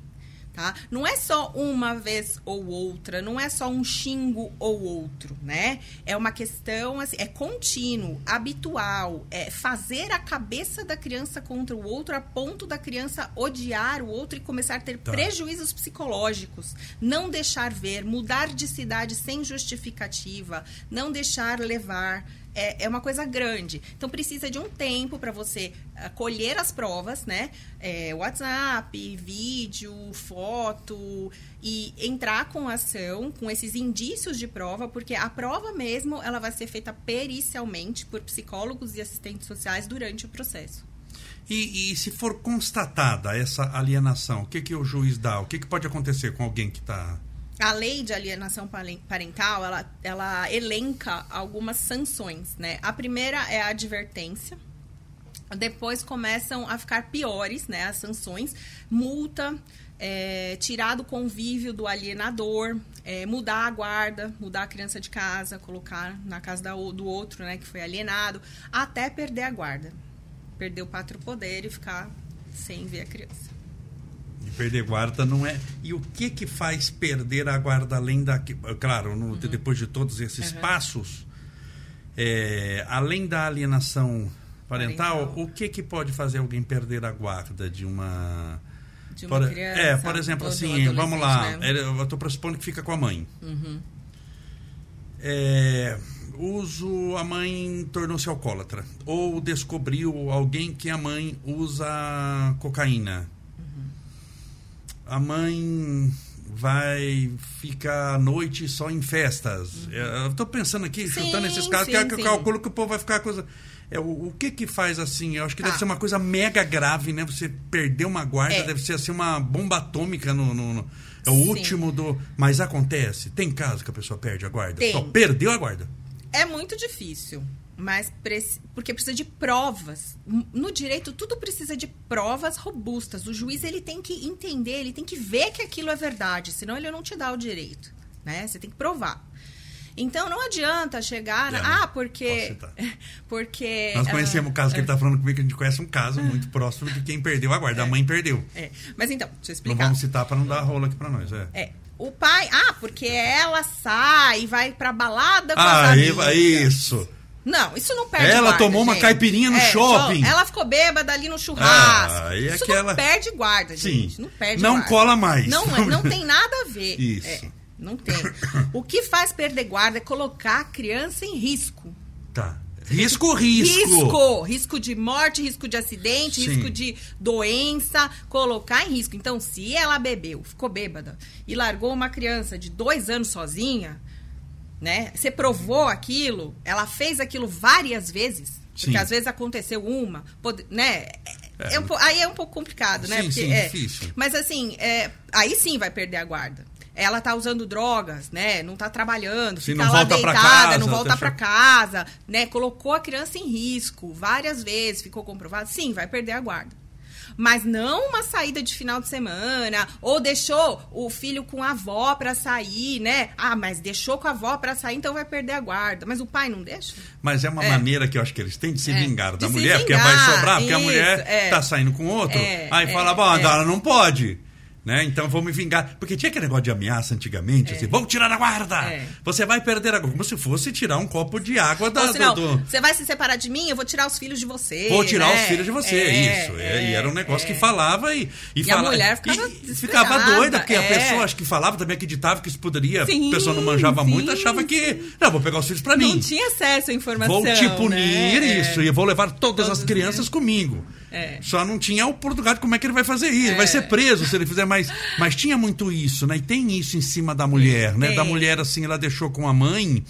Tá? Não é só uma vez ou outra, não é só um xingo ou outro, né? É uma questão assim, é contínuo, habitual, é fazer a cabeça da criança contra o outro a ponto da criança odiar o outro e começar a ter Tá. prejuízos psicológicos, não deixar ver, mudar de cidade sem justificativa, não deixar levar. É, é uma coisa grande. Então precisa de um tempo para você ah, colher as provas, né? É, WhatsApp, vídeo, foto e entrar com ação, com esses indícios de prova, porque a prova mesmo ela vai ser feita pericialmente por psicólogos e assistentes sociais durante o processo. E, e se for constatada essa alienação, o que, que o juiz dá? O que, que pode acontecer com alguém que está... A lei de alienação paren- parental, ela, ela elenca algumas sanções, né? A primeira é a advertência. Depois começam a ficar piores, né? As sanções. Multa, é, tirar do convívio do alienador, é, mudar a guarda, mudar a criança de casa, colocar na casa da do outro, né? Que foi alienado, até perder a guarda. Perder o pátrio poder e ficar sem ver a criança. De perder guarda não é. E o que que faz perder a guarda além da. Claro, no- depois de todos esses Uhum. passos, é, além da alienação parental, Parental. o que que pode fazer alguém perder a guarda de uma. De uma por, criança. é, por exemplo, assim, vamos lá. né? Eu estou pressupondo que fica com a mãe. Uhum. É, uso a mãe tornou-se alcoólatra ou descobriu alguém que a mãe usa cocaína a mãe vai ficar à noite só em festas É, eu estou pensando aqui Sim, chutando esses casos sim, que eu sim. calculo que o povo vai ficar coisa É, o, o que que faz assim? Eu acho que deve Tá. ser uma coisa mega grave, né? Você perder uma guarda, É. deve ser assim uma bomba atômica no. no- no- é o Sim. último do. Mas acontece. Tem caso que a pessoa perde a guarda? Tem. Só perdeu a guarda. É muito difícil, mas porque precisa de provas. No direito, tudo precisa de provas robustas. O juiz ele tem que entender, ele tem que ver que aquilo é verdade, senão ele não te dá o direito. Né? Você tem que provar. Então não adianta chegar. na- É, ah, porque. Porque. Nós ah, conhecemos o caso que ele está falando comigo, que a gente conhece um caso muito próximo de quem perdeu a guarda. A mãe perdeu. é. Mas então, deixa eu Não explicar. vamos citar para não dar rola aqui para nós. É. É. O pai, ah, porque ela sai e vai pra balada com as Ah, amigas. isso. Não, isso não perde Ela guarda, tomou uma gente. caipirinha no É, shopping. Ela ficou bêbada ali no churrasco. Ah, e isso aquela- não perde guarda, Sim. gente. Não perde Não guarda. cola mais. Não, é- não tem nada a ver. Isso. É, não tem. O que faz perder guarda é colocar a criança em risco. Tá. Risco, risco. Risco. Risco de morte, risco de acidente, Sim. risco de doença. Colocar em risco. Então, se ela bebeu, ficou bêbada e largou uma criança de dois anos sozinha, né? Você provou aquilo, ela fez aquilo várias vezes. Porque Sim. às vezes aconteceu uma, pode- né? É um po- aí é um pouco complicado, né? Sim, Porque, sim, é, difícil. Mas assim, é, aí sim vai perder a guarda. Ela tá usando drogas, né? Não tá trabalhando, Se fica lá deitada, casa, não volta deixa- pra casa, né? Colocou a criança em risco várias vezes, ficou comprovado. Sim, vai perder a guarda. Mas não uma saída de final de semana, ou deixou o filho com a avó pra sair, né? Ah, mas deixou com a avó pra sair, então vai perder a guarda. Mas o pai não deixa? Mas é uma É. maneira que eu acho que eles têm de se É. vingar da De mulher, porque vingar, vai sobrar, porque a isso, mulher é. tá saindo com outro. É, aí fala, bom, é. ela não pode. Né? Então vou me vingar. Porque tinha aquele negócio de ameaça antigamente, assim, vamos tirar a guarda! É. Você vai perder a guarda. Como se fosse tirar um copo de água da, Ou senão, do, do- você vai se separar de mim, eu vou tirar os filhos de você. Vou tirar né? os filhos de você, É, isso. é, e é, era um negócio é. que falava e. E, E a mulher ficava e- ficava doida, porque a é. pessoa acho que falava também acreditava que isso poderia. Sim, a pessoa não manjava sim, muito, achava que. Não, vou pegar os filhos pra mim. Não tinha acesso à informação. Vou te punir né? isso, e vou levar todas as Todos, crianças comigo. É. Só não tinha o Portugal, como é que ele vai fazer isso? Vai ser preso se ele fizer mais. Mas tinha muito isso, né? E tem isso em cima da mulher, né? Tem. Da mulher, assim, ela deixou com a mãe.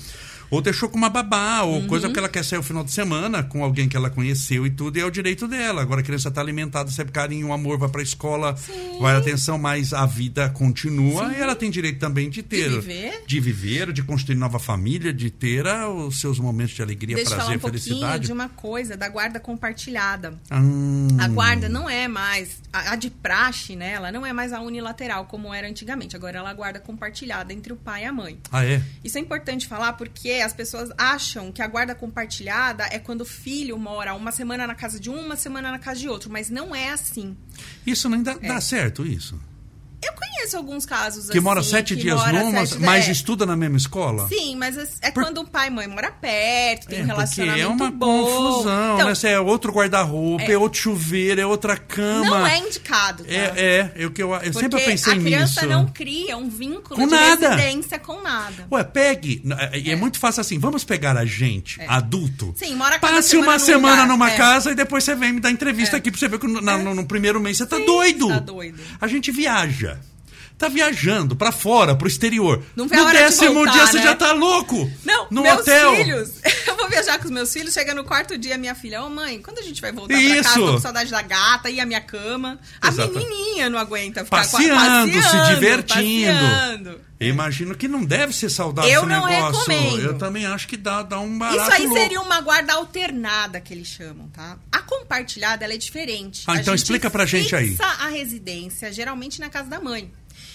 Ou deixou com uma babá, Uhum. ou coisa que ela quer sair o final de semana com alguém que ela conheceu e tudo, e é o direito dela. Agora a criança está alimentada, recebe carinho, o amor, vai pra escola, vai atenção, mas a vida continua e ela tem direito também de ter. viver. De viver, de construir nova família, de ter ah, os seus momentos de alegria, Deixa eu falar prazer, um pouquinho felicidade. de uma coisa, da guarda compartilhada. Hum, A guarda não é mais, a, a de praxe, né? Ela não é mais a unilateral como era antigamente. Agora ela a guarda compartilhada entre o pai e a mãe. Ah, é? Isso é importante falar porque as pessoas acham que a guarda compartilhada é quando o filho mora uma semana na casa de um, uma semana na casa de outro, mas não é assim. Isso não dá, É. dá certo, isso. Eu conheço alguns casos Que assim, mora sete que dias mora numa, sete- mas é. estuda na mesma escola? Sim, mas é é Por- quando o pai e mãe mora perto, tem É, um porque relacionamento é uma bom. confusão, Então, né? Você é outro guarda-roupa, é. É. outro chuveiro, é outra cama. Não é indicado, tá? É, é, eu, que eu, eu sempre pensei a criança nisso. não cria um vínculo Com de nada. residência com nada. Ué, pegue. E é. muito fácil assim. Vamos pegar a gente, adulto. Sim, mora cada Passe semana uma semana lugar. numa É. casa e depois você vem me dar entrevista É. aqui pra você ver que no, na- no- no primeiro mês você tá Sim, doido. tá doido. A gente viaja. Tá viajando pra fora, pro exterior. Não vê a no décimo voltar, dia você né? já tá louco. Não, no meus hotel. filhos. Eu vou viajar com os meus filhos. Chega no quarto dia, minha filha, ô mãe, quando a gente vai voltar pra Isso. casa? Tô com saudade da gata e a minha cama. A Exato. menininha não aguenta ficar com a- Passeando, se passeando, divertindo. passeando. Eu imagino que não deve ser saudável Eu esse não negócio. recomendo. Eu também acho que dá, dá um barato Isso aí louco. seria uma guarda alternada que eles chamam, tá? A compartilhada ela é diferente. Ah, A então explica pra gente aí. a residência, geralmente na casa da mãe.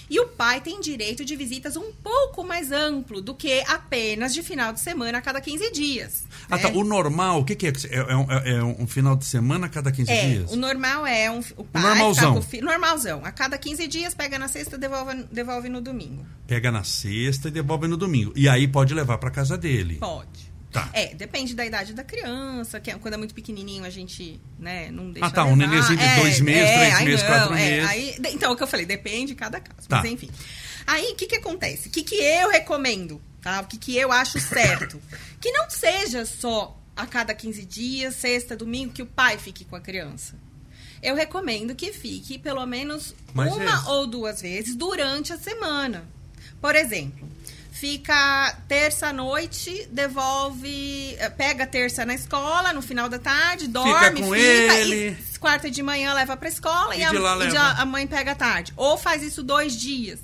E o pai tem direito de visitas um pouco mais amplo do que apenas de final de semana a cada 15 dias. Ah, né? tá. O normal, o que, que é? É, é um, é um final de semana a cada 15 É, dias? o normal é um, o pai normalzão. o filho. Normalzão. A cada 15 dias, pega na sexta devolve, devolve no domingo. Pega na sexta e devolve no domingo. E aí pode levar pra casa dele. Pode. Tá. É, depende da idade da criança, que é- quando é muito pequenininho a gente, né, não deixa Ah, tá, levar. um nenenzinho de dois meses, três aí meses, não, quatro é, meses. aí- então, é o que eu falei, depende de cada caso, Tá. mas enfim. Aí, o que que acontece? O que que eu recomendo, tá? O que que eu acho certo? que não seja só a cada 15 dias, sexta, domingo, que o pai fique com a criança. Eu recomendo que fique pelo menos Mais uma vezes. ou duas vezes durante a semana. Por exemplo, fica terça noite, devolve, eh, pega terça na escola, no final da tarde, dorme, com fica, ele. e quarta de manhã leva pra escola E e, a, e a- mãe pega à tarde. Ou faz isso dois dias.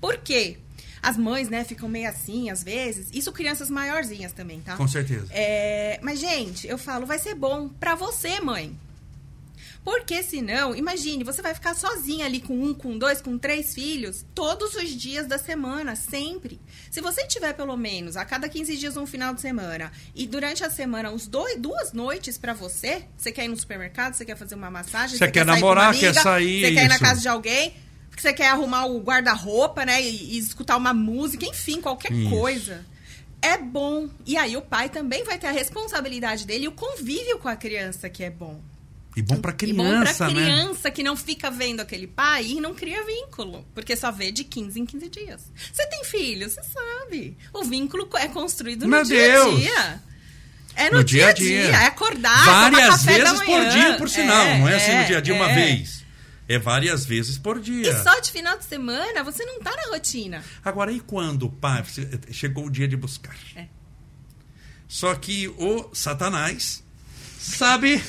Por quê? As mães, né, ficam meio assim, às vezes. Isso crianças maiorzinhas também, tá? Com certeza. É, mas, gente, eu falo, vai ser bom pra você, mãe. Porque senão, imagine, você vai ficar sozinha ali com um, com dois, com três filhos, todos os dias da semana, sempre. Se você tiver pelo menos a cada 15 dias um final de semana e durante a semana uns dois, duas noites pra você, você quer ir no supermercado, você quer fazer uma massagem, Você quer uma namorar, amiga, quer sair, você quer ir na casa de alguém, você quer arrumar o guarda-roupa, né, e, e escutar uma música, enfim, qualquer Isso. coisa é bom. E aí o pai também vai ter a responsabilidade dele e o convívio com a criança que é bom. E bom pra e criança, bom pra né? criança que não fica vendo aquele pai e não cria vínculo. Porque só vê de 15 em 15 dias. Você tem filho, você sabe. O vínculo é construído Meu no dia Deus. a dia. É no, No dia a dia a dia. dia. É acordar, Várias vezes por dia, por sinal. É, não é assim no é, dia a dia uma é. vez. É várias vezes por dia. E só de final de semana você não tá na rotina. Agora, e quando o pai chegou o dia de buscar? É. Só que o Satanás sabe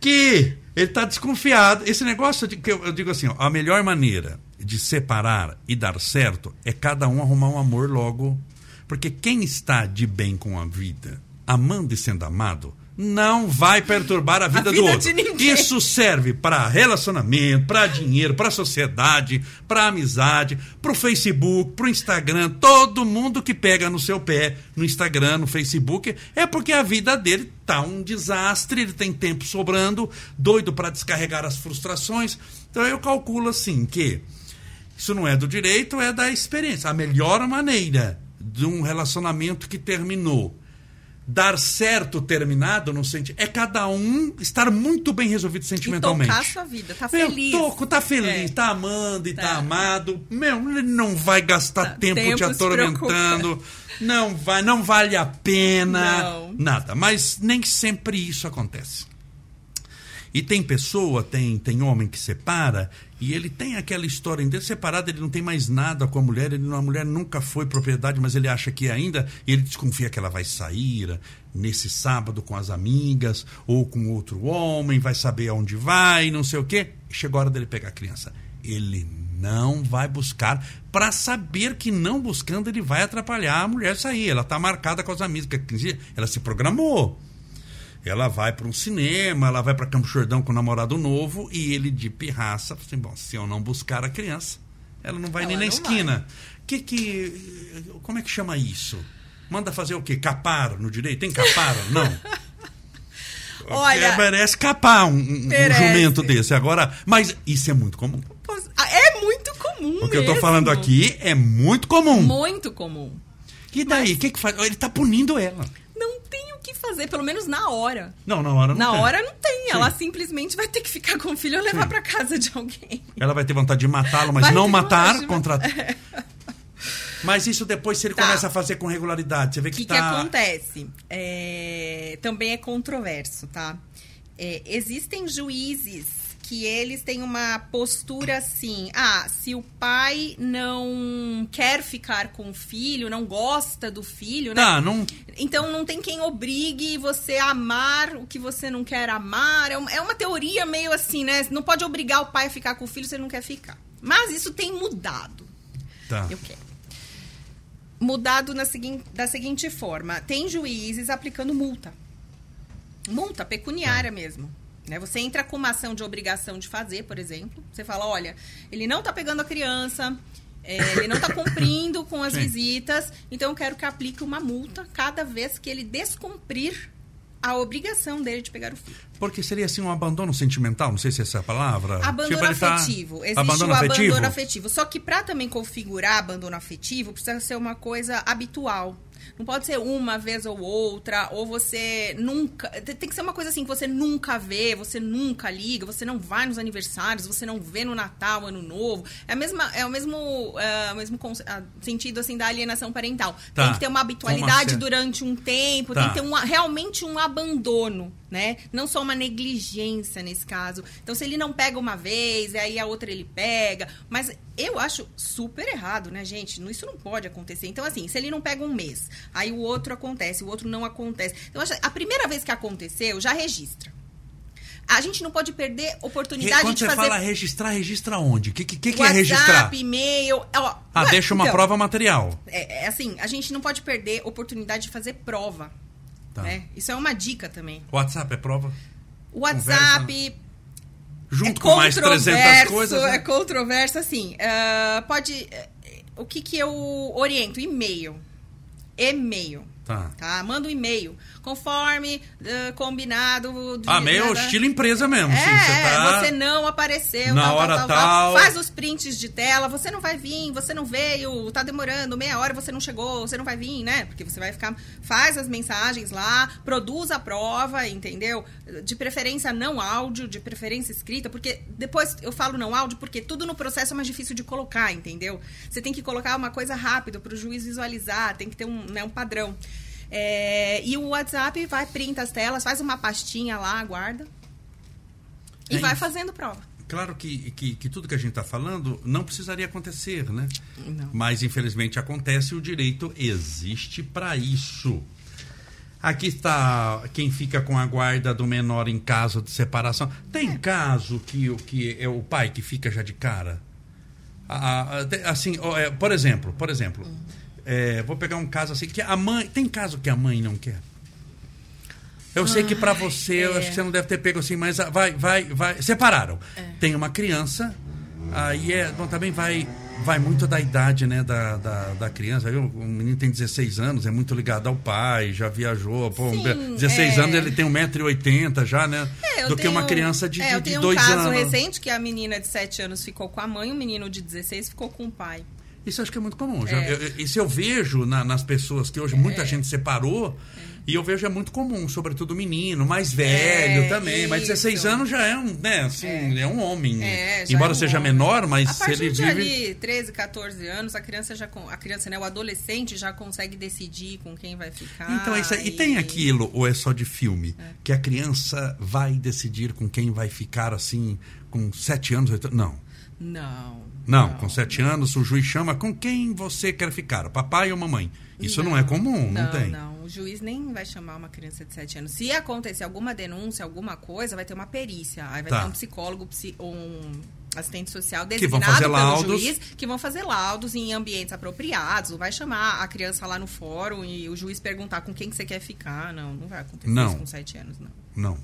que ele está desconfiado. Esse negócio de que eu, eu digo assim, ó, a melhor maneira de separar e dar certo é cada um arrumar um amor logo. Porque quem está de bem com a vida, amando e sendo amado, não vai perturbar a vida, do vida outro. de ninguém. Isso serve para relacionamento, para dinheiro, para sociedade, para amizade, para o Facebook, para o Instagram. Todo mundo que pega no seu pé no Instagram, no Facebook, é porque a vida dele tá um desastre, ele tem tempo sobrando, doido para descarregar as frustrações. Então eu calculo assim que isso não é do direito, é da experiência. A melhor maneira de um relacionamento que terminou dar certo terminado no sentido é cada um estar muito bem resolvido sentimentalmente. E tocar a sua vida, tá Meu, feliz. Toco, tá feliz, É. tá amando e tá. Tá. amado. Meu, ele não vai gastar Tá, tempo, tempo te atormentando. Não vai, não vale a pena. Não. Nada. Mas nem sempre isso acontece. E tem pessoa, tem, tem homem que separa e ele tem aquela história em separado, ele não tem mais nada com a mulher, ele, a mulher nunca foi propriedade, mas ele acha que ainda, e ele desconfia que ela vai sair nesse sábado com as amigas ou com outro homem, vai saber aonde vai, não sei o quê. Chegou a hora dele pegar a criança. Ele não vai buscar para saber que não buscando ele vai atrapalhar a mulher sair. Ela está marcada com as amigas, ela se programou. Ela vai para um cinema, ela vai para Campo Jordão com o namorado novo e ele de pirraça, assim, bom, se eu não buscar a criança, ela não vai Ela nem na esquina. Que que como é que chama isso? Manda fazer o quê? Capar no direito? Tem capar? não. Olha- merece capar um, um- um Merece. jumento desse. Agora, mas isso é muito comum. É muito comum O que eu tô mesmo. falando aqui é muito comum. Muito comum. E daí, o que que faz? Ele tá punindo ela. O que fazer, pelo menos na hora. Não, na hora não na tem. hora não tem. Sim. Ela simplesmente vai ter que ficar com o filho ou levar pra casa de alguém. Ela vai ter vontade de matá-lo, mas Vai não matar de contra. Mas isso depois, se ele Tá. começa a fazer com regularidade, você vê O que, que, que tá. acontece? É, também é controverso, tá? É, existem juízes que eles têm uma postura assim: ah, se o pai não quer ficar com o filho, não gosta do filho, né? Tá, não. Então não tem quem obrigue você a amar o que você não quer amar. É uma, é uma teoria meio assim, né? Não pode obrigar o pai a ficar com o filho se ele não quer ficar. Mas isso tem mudado. Tá. Eu quero. Mudado na seguinte, da seguinte forma: tem juízes aplicando multa. Multa pecuniária mesmo. Né? Você entra com uma ação de obrigação de fazer, por exemplo. Você fala: olha, ele não tá pegando a criança, é, ele não tá cumprindo com as Sim. visitas, então eu quero que aplique uma multa cada vez que ele descumprir a obrigação dele de pegar o filho. Porque seria assim um abandono sentimental, não sei se essa é a palavra. Abandono Tipo, ele tá- afetivo. Existe Abandono o afetivo? abandono afetivo. Só que para também configurar abandono afetivo, precisa ser uma coisa habitual. Não pode ser uma vez ou outra, ou você nunca. Tem que ser uma coisa assim que você nunca vê, você nunca liga, você não vai nos aniversários, você não vê no Natal, Ano Novo. É, a mesma, é o mesmo, é, o mesmo ah, sentido assim da alienação parental. Tá. Tem que ter uma habitualidade durante um tempo, Tá. tem que ter uma- realmente um abandono. Né? Não só uma negligência nesse caso. Então, se ele não pega uma vez, aí a outra ele pega. Mas eu acho super errado, né, gente? Isso não pode acontecer. Então, assim, se ele não pega um mês, aí o outro acontece, o outro não acontece. Então, a primeira vez que aconteceu, já registra. A gente não pode perder oportunidade Quando de fazer... Quando você fala registrar, registra onde? O que, que, que, WhatsApp, é registrar? e-mail... Ó, ah, deixa uma então, prova material. É, é, assim, a gente não pode perder oportunidade de fazer prova. Tá. Né? Isso é uma dica também. WhatsApp é prova? O WhatsApp... Conversa. Junto é com mais 300 coisas. Né? É controverso, assim. Uh, pode... Uh, o que, que eu oriento? E-mail. E-mail. Tá. tá? Manda um e-mail. Conforme uh, combinado. De, ah, meio nada... estilo empresa mesmo. É, sim, você, tá... você não apareceu. Na tal, hora tal, tal, tal, Faz os prints de tela. Você não vai vir, você não veio, tá demorando, meia hora você não chegou, você não vai vir, né? Porque você vai ficar. Faz as mensagens lá, produz a prova, entendeu? De preferência não áudio, de preferência escrita, porque depois eu falo não áudio, porque tudo no processo é mais difícil de colocar, entendeu? Você tem que colocar uma coisa rápido para o juiz visualizar, tem que ter um, né, um padrão. É, e o WhatsApp vai, printa as telas, faz uma pastinha lá, guarda. E é vai isso. fazendo prova. Claro que, que, que, tudo que a gente está falando não precisaria acontecer, né? Não. Mas infelizmente acontece e o direito existe para isso. Aqui está quem fica com a guarda do menor em caso de separação. Tem é. caso que, que é o pai que fica já de cara? Ah, assim, é, por exemplo, por exemplo, hum. É, vou pegar um caso assim que a mãe. Tem caso que a mãe não quer. Eu sei que para você, é. eu acho que você não deve ter pego assim, mas vai, vai, vai. Separaram. É. Tem uma criança, aí é. Bom, também vai. Vai muito da idade, né, da, da, da criança. O menino tem 16 anos, é muito ligado ao pai, já viajou. Pô, Sim, 16 é. anos ele tem 1,80m já, né? É, do tenho, que uma criança de, é, de, de dois anos. um caso recente que a menina de 7 anos ficou com a mãe, o menino de 16 ficou com o pai. Isso acho que é muito comum. Já, é. eu, isso eu vejo na, nas pessoas que hoje muita é. gente separou. É. E eu vejo é muito comum, sobretudo menino, mais velho é, também. Isso. Mas 16 anos já é um, né, assim, é, é um homem. Embora seja homem. menor, mas se ele de vive. ali, 13, 14 anos, a criança já. A criança, né, o adolescente já consegue decidir com quem vai ficar. Então, isso aí, e... e tem aquilo, ou é só de filme, que a criança vai decidir com quem vai ficar assim, com 7 anos, 8 Não. Não. Não, com sete anos o juiz chama com quem você quer ficar, o papai ou mamãe. Isso não, não é comum, não, não, tem. Não, o juiz nem vai chamar uma criança de sete anos. Se acontecer alguma denúncia, alguma coisa, vai ter uma perícia. Aí vai tá. ter um psicólogo, um assistente social designado pelo laudos. juiz, que vão fazer laudos em ambientes apropriados. Não vai chamar a criança lá no fórum e o juiz perguntar com quem que você quer ficar. Não, não vai acontecer não. isso com sete anos, não. Não.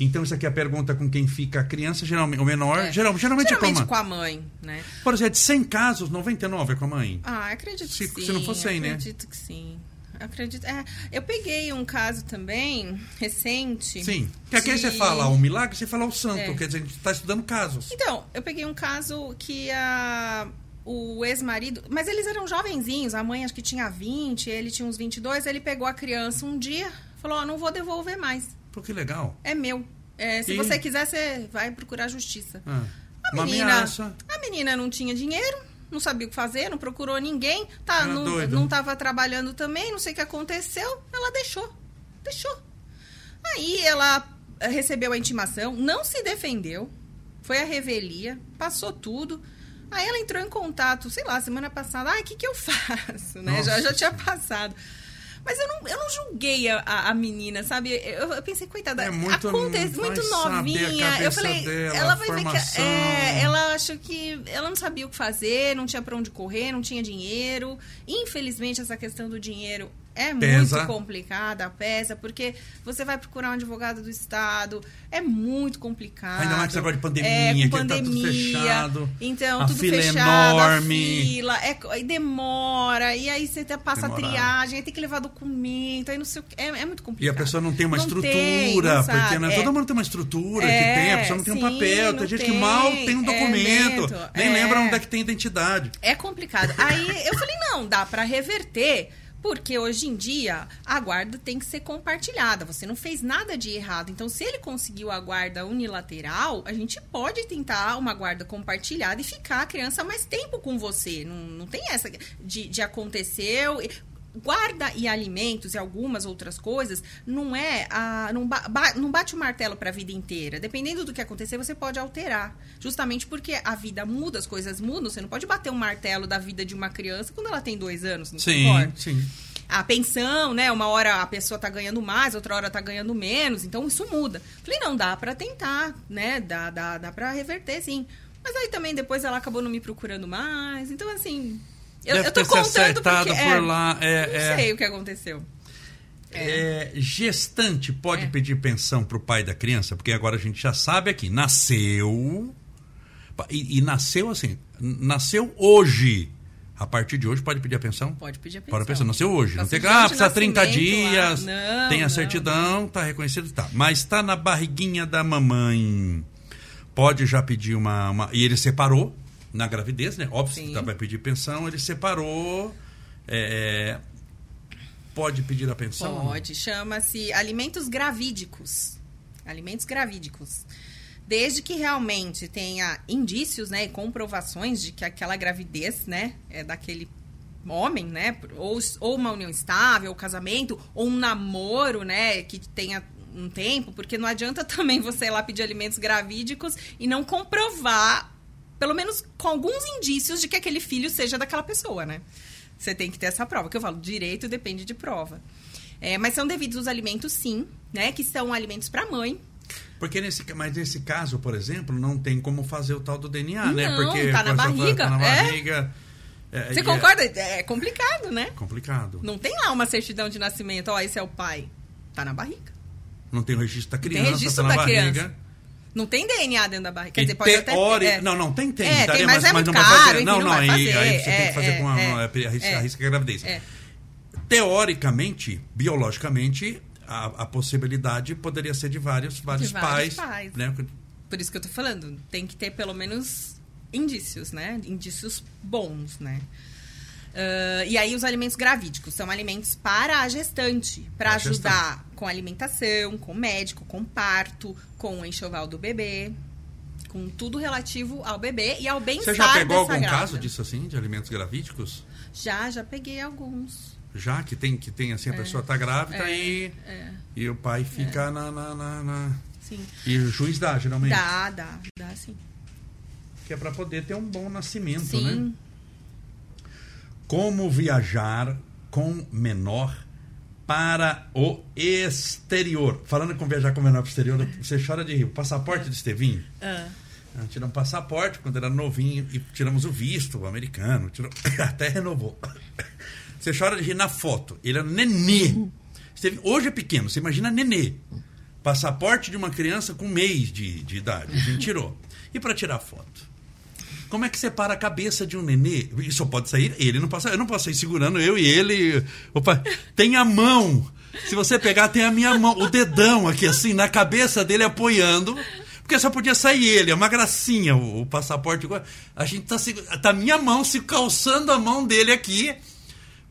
Então, isso aqui é a pergunta com quem fica a criança, geralmente, o menor, é. geral, geralmente, geralmente é com a mãe. né? Por exemplo, de 100 casos, 99 é com a mãe? Ah, acredito se, que sim. Se não for 100, né? Acredito que sim. Acredito. É, eu peguei um caso também, recente. Sim. Que aqui de... você fala o milagre, você fala o santo. É. Quer dizer, a gente está estudando casos. Então, eu peguei um caso que a. O ex-marido. Mas eles eram jovenzinhos, a mãe acho que tinha 20, ele tinha uns 22. Ele pegou a criança um dia, falou: oh, não vou devolver mais. Pô, que legal. É meu. É, se e... você quiser, você vai procurar justiça. Ah, a menina, a menina não tinha dinheiro, não sabia o que fazer, não procurou ninguém, tá, não, não tava trabalhando também, não sei o que aconteceu, ela deixou. Deixou. Aí ela recebeu a intimação, não se defendeu, foi a revelia, passou tudo. Aí ela entrou em contato, sei lá, semana passada, ah, o que, que eu faço? Né? Já, já tinha passado. Mas eu não, eu não julguei a, a menina, sabe? Eu, eu, pensei, coitada, é muito, acontece, muito novinha. Eu falei, dela, ela vai ver que. É, ela achou que ela não sabia o que fazer, não tinha para onde correr, não tinha dinheiro. Infelizmente, essa questão do dinheiro é pesa. muito complicada, pesa, porque você vai procurar um advogado do Estado, é muito complicado. Ainda mais que agora de pandemia, é, que pandemia, tá tudo fechado. Então, a tudo fila fechado, enorme. a fila, é, demora, e aí você passa Demorar. a triagem, aí tem que levar documento, aí não sei o que, é, é muito complicado. E a pessoa não tem uma não estrutura, tem, não porque né, é. todo mundo tem uma estrutura é, que tem, a pessoa não tem sim, um papel, tem gente tem, que mal tem um é, documento, nem é. lembra onde é que tem identidade. É complicado. Aí eu falei, não, dá para reverter porque hoje em dia a guarda tem que ser compartilhada. Você não fez nada de errado. Então, se ele conseguiu a guarda unilateral, a gente pode tentar uma guarda compartilhada e ficar a criança mais tempo com você. Não, não tem essa de, de aconteceu guarda e alimentos e algumas outras coisas não é a, não, ba, não bate o martelo para a vida inteira. Dependendo do que acontecer, você pode alterar. Justamente porque a vida muda, as coisas mudam. Você não pode bater um martelo da vida de uma criança quando ela tem dois anos, não sim, Sim. A pensão, né? Uma hora a pessoa tá ganhando mais, outra hora tá ganhando menos. Então isso muda. Falei, não, dá para tentar, né? Dá, dá, dá para reverter, sim. Mas aí também depois ela acabou não me procurando mais. Então, assim, eu, Deve eu tô ter se contando acertado porque, por é, lá. É, não é, sei o que aconteceu. é, gestante pode É. pedir pensão pro pai da criança? Porque agora a gente já sabe aqui, nasceu. E, e nasceu assim, nasceu hoje. A partir de hoje pode pedir a pensão? Pode pedir a pensão. Pode pensar, nasceu hoje. Não tem que, ah, de precisa 30 nascimento lá. dias, Não, tem a não. certidão, tá reconhecido, tá. Mas tá na barriguinha da mamãe. Pode já pedir uma. uma- E ele separou na gravidez, né? Óbvio Sim. que vai pedir pensão, ele separou. é, Pode pedir a pensão? Pode, chama-se alimentos gravídicos. Alimentos gravídicos. Desde que realmente tenha indícios, né, e comprovações de que aquela gravidez, né, é daquele homem, né, ou, ou uma união estável, ou casamento, ou um namoro, né, que tenha um tempo, porque não adianta também você ir lá pedir alimentos gravídicos e não comprovar, pelo menos com alguns indícios de que aquele filho seja daquela pessoa, né? Você tem que ter essa prova. Que eu falo, direito depende de prova. É, mas são devidos os alimentos, sim, né? Que são alimentos para mãe. Porque nesse, mas nesse caso, por exemplo, não tem como fazer o tal do DNA, né? Não, Porque tá na a barriga, Tá na é. barriga. é, Você e concorda? É complicado, né? É complicado. Não tem lá uma certidão de nascimento, ó, esse é o pai. Tá na barriga. Não tem o registro da tem criança, registro tá na da barriga. criança. Não tem DNA dentro da barriga. Quer E dizer, pode até teori- ter. é. Não, não, tem, tem. É, daria, tem, mas é mas não vai caro, fazer. enfim, Não, não não, vai aí, você tem É, que fazer com uma, é, é, é. arrisca a gravidez. É. Teoricamente, biologicamente, a, a possibilidade poderia ser de vários, vários, vários pais. pais. Né? Por isso que eu tô falando, tem que ter pelo menos indícios, né? Indícios bons, né? Ah, e aí os alimentos gravídicos são alimentos para a gestante, para ajudar com alimentação, com médico, com parto, com o enxoval do bebê, com tudo relativo ao bebê e ao bem-estar Você já pegou algum grávida. caso disso assim, de alimentos gravídicos? Já, já peguei alguns. Já que tem, que tem assim, a pessoa tá grávida É, e, é. e o pai fica na, na, na, na- Sim. E o juiz dá, geralmente. Dá, dá, dá sim. Que é para poder ter um bom nascimento, Sim. né? Como viajar com menor para o exterior? Falando com viajar com menor para o exterior, você chora de rir. O passaporte do Estevinho. Ah, Ah, Tiramos passaporte quando era novinho e tiramos o visto o americano. tirou- até renovou. Você chora de rir na foto. Ele era nenê. Esteve- hoje é pequeno, você imagina nenê. Passaporte de uma criança com um mês de, de idade. A gente tirou. E para tirar foto? Como é que separa a cabeça de um nenê? Só pode sair ele, não passa, eu não posso sair segurando eu e ele. Opa, tem a mão. Se você pegar, tem a minha mão, o dedão aqui assim, na cabeça dele apoiando. Porque só podia sair ele, é uma gracinha o, o passaporte. A gente tá, tá minha mão se calçando a mão dele aqui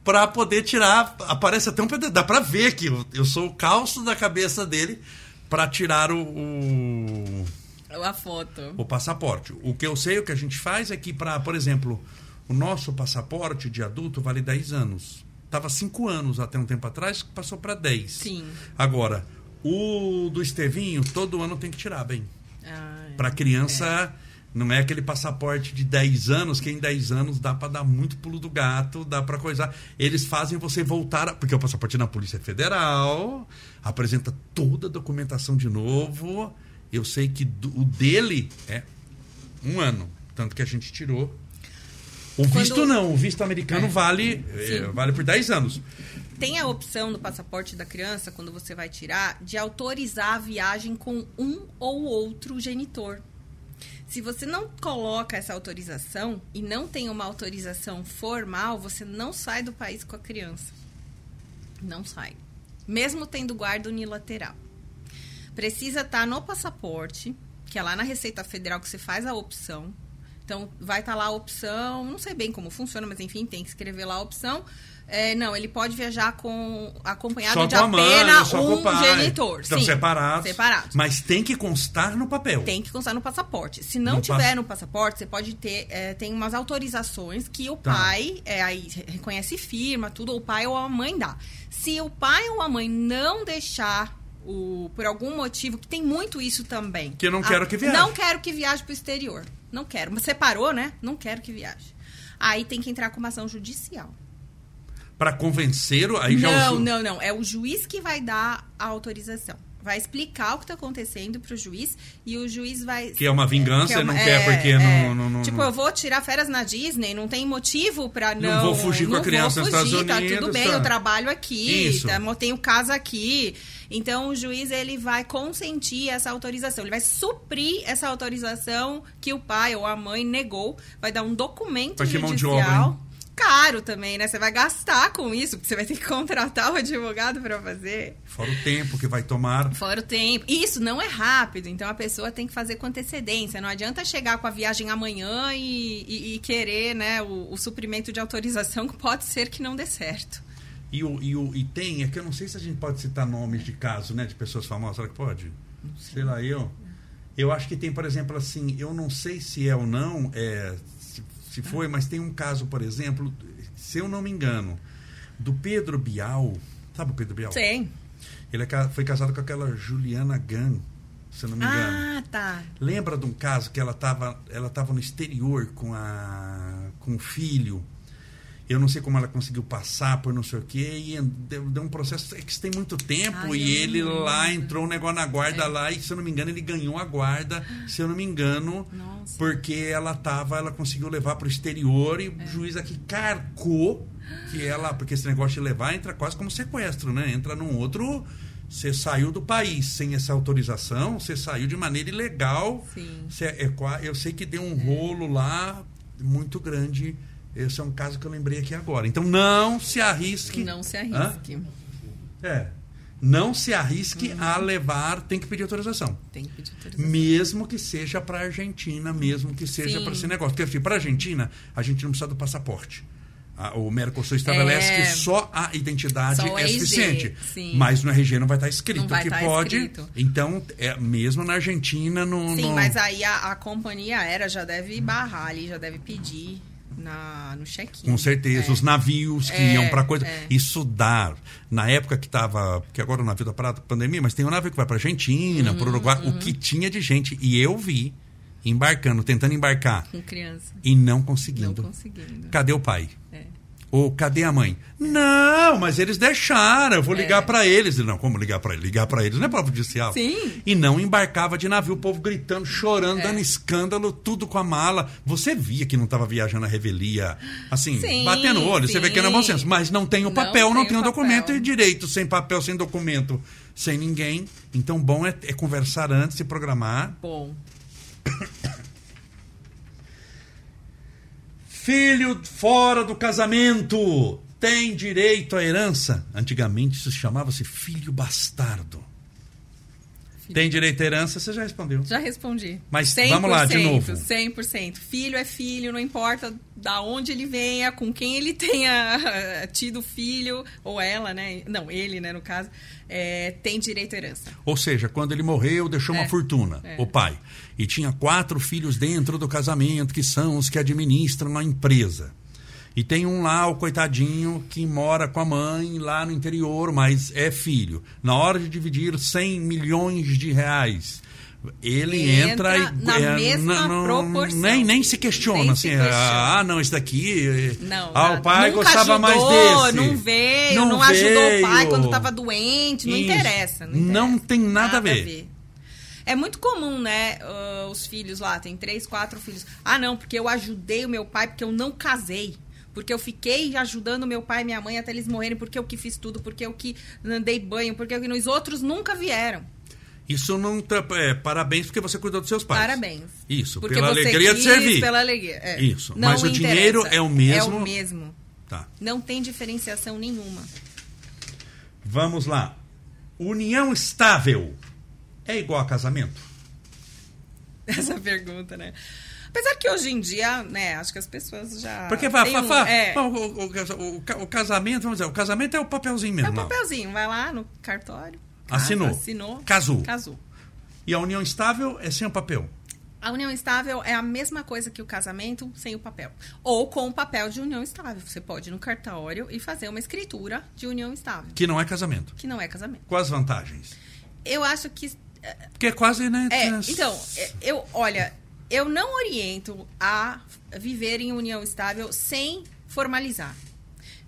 para poder tirar. Aparece até um pedaço, dá para ver que eu, eu sou o calço da cabeça dele para tirar o- o a foto. o passaporte. O que eu sei, o que a gente faz é que, para, por exemplo, o nosso passaporte de adulto vale 10 anos. Tava 5 anos até um tempo atrás, passou para 10. Sim. Agora, o do Estevinho, todo ano tem que tirar, bem. Ah, é. Para criança, não é aquele passaporte de 10 anos, que em 10 anos dá para dar muito pulo do gato, dá para coisar. Eles fazem você voltar, a- porque o passaporte na Polícia Federal, apresenta toda a documentação de novo. Eu sei que do- o dele é um ano, tanto que a gente tirou. O Quando- visto não, o visto americano É. vale, é, vale por 10 anos. Tem a opção do passaporte da criança, quando você vai tirar, de autorizar a viagem com um ou outro genitor. Se você não coloca essa autorização e não tem uma autorização formal, você não sai do país com a criança. Não sai. Mesmo tendo guarda unilateral. Precisa estar no passaporte, que é lá na Receita Federal que você faz a opção Então, vai estar lá a opção, não sei bem como funciona, mas enfim, tem que escrever lá a opção. É, não, ele pode viajar com acompanhado Só de com mãe, apenas com o um pai. genitor. Estão Sim, separados. separados. Mas tem que constar no papel. Tem que constar no passaporte. Se não No tiver pass- no passaporte, você pode ter. é, tem umas autorizações que o Tá. pai é, aí reconhece firma, tudo, ou o pai ou a mãe dá. Se o pai ou a mãe não deixar. O, por algum motivo, que tem muito isso também. Que eu não quero que viaje. Não quero que viaje para o exterior. Não quero. Mas separou, né? Não quero que viaje. Aí tem que entrar com uma ação judicial. Para convencer, o- aí já não, o ju- não, não. É o juiz que vai dar a autorização. Vai explicar o que está acontecendo pro juiz e o juiz vai. Que é uma vingança, que é uma- não quer porque é. não, não, não- Tipo, eu vou tirar férias na Disney, não tem motivo pra não. Não vou fugir com a não criança vou nos fugir, Estados Tá Unidos, tudo bem, tá. eu trabalho aqui, Isso. tá, eu tenho casa aqui. Então o juiz ele vai consentir essa autorização, ele vai suprir essa autorização que o pai ou a mãe negou, vai dar um documento Mas que mão de judicial. obra, Caro também, né? Você vai gastar com isso, porque você vai ter que contratar o advogado para fazer. Fora o tempo que vai tomar. Fora o tempo. E Isso não é rápido, então a pessoa tem que fazer com antecedência. Não adianta chegar com a viagem amanhã e, e- e querer né, o, o suprimento de autorização, que pode ser que não dê certo. E, o, e, o, e tem, é que eu não sei se a gente pode citar nomes de casos, né? De pessoas famosas. Será que pode? sei. lá, eu. Eu acho que tem, por exemplo, assim, eu não sei se é ou não, é, se, foi, mas tem um caso, por exemplo, se eu não me engano, do Pedro Bial. Sabe o Pedro Bial? Sim. Ele é foi casado com aquela Juliana Gunn, se eu não me engano. Ah, tá. Lembra de um caso que ela estava ela tava no exterior com, a, com o filho? Eu não sei como ela conseguiu passar por não sei o quê, e deu, deu um processo é que isso tem muito tempo, Ai, e ele não lá entrou um negócio na guarda lá, e se eu não me engano, ele ganhou a guarda, se eu não me engano, Nossa. porque ela tava, ela conseguiu levar para o exterior e o juiz aqui carcou que ela, porque esse negócio de levar entra quase como sequestro, né? Entra num outro. Você saiu do país sem essa autorização, você saiu de maneira ilegal. Sim. Você é eu sei que deu um rolo lá muito grande. Esse é um caso que eu lembrei aqui agora. Então não se arrisque. Não se Hã? arrisque. É. Não se arrisque Uhum. a levar, tem que pedir autorização. Tem que pedir autorização. Mesmo que seja para Argentina, mesmo que seja para esse negócio. Porque para Argentina, a gente não precisa do passaporte. A- o Mercosul estabelece É. que só a identidade Só é RG, suficiente. sim. Mas no RG não vai estar escrito Não vai que tá pode. escrito. Então, é, mesmo na Argentina, no. Sim, no- mas aí a, a companhia aérea já deve barrar ali, já deve pedir na, no check-in. Com certeza, É. os navios que É, iam para coisa. é. Isso dá. Na época que estava. Porque agora o navio da parada com pandemia, mas tem um navio que vai para Argentina, para Uruguai. Uhum. O que tinha de gente. E eu vi embarcando, tentando embarcar Com criança. e não Não conseguindo. conseguindo. Cadê o pai? É. Ou cadê a mãe? Não, mas eles deixaram. Eu vou ligar É. pra eles. Não, como ligar pra eles? Ligar pra eles não é prova judicial. Sim. E não embarcava de navio, o povo gritando, chorando, É. dando escândalo, tudo com a mala. Você via que não estava viajando a revelia, assim, Sim, batendo o olho. Você vê que era sim. bom senso. Mas não tem o Não papel, não tem tem, o o documento e direito. Sem papel, sem documento, sem ninguém. Então, bom é, é conversar antes, se programar. Bom. Filho fora do casamento tem direito à herança. Antigamente isso chamava-se filho bastardo. Tem direito à herança, você já respondeu. Já respondi. Mas vamos lá, de novo. 100%. Filho é filho, não importa da onde ele venha, com quem ele tenha tido filho, ou ela, né? Não, ele, né, no caso, é, tem direito à herança. Ou seja, quando ele morreu, deixou uma É, fortuna, é. o pai. E tinha quatro filhos dentro do casamento, que são os que administram a empresa. E tem um lá, o coitadinho, que mora com a mãe lá no interior, mas é filho. Na hora de dividir 100 milhões de reais, ele entra, entra e na é, mesma não- proporção. Nem, nem se questiona, Nem assim, se questiona. ah, não, esse daqui. Não, ah, nada. o pai gostava ajudou, mais desse. Não veio, Não não, ajudou o pai veio. quando estava doente, não Isso. interessa, não Não interessa. tem nada a ver. É muito comum, né? ah, os filhos lá, tem três, quatro filhos. Ah, não, porque eu ajudei o meu pai, porque eu não casei. Porque eu fiquei ajudando meu pai e minha mãe até eles morrerem, porque eu que fiz tudo, porque eu que dei banho, porque eu que... Os outros nunca vieram. Isso não. tá- É, parabéns porque você cuidou dos seus pais. Parabéns. Isso, Porque pela você alegria quis, de servir. Pela alegria. é. Isso, Não mas o interessa. dinheiro é o mesmo? É o mesmo. Tá. Não tem diferenciação nenhuma. Vamos lá. União estável é igual a casamento? essa pergunta, né? Apesar que hoje em dia, né, acho que as pessoas já. Porque vai, têm um, um, é, o, o, o, casamento, vamos dizer, o casamento é o papelzinho mesmo. É o papelzinho, vai lá no cartório. Casa, assinou. Assinou. Casou. Casou. E a união estável é sem o papel. A união estável é a mesma coisa que o casamento sem o papel. Ou com o papel de união estável. Você pode ir no cartório e fazer uma escritura de união estável. Que não é casamento. Que não é casamento. Quais vantagens? Eu acho que. Porque é quase, né? É, então, eu, olha, eu não oriento a viver em união estável sem formalizar.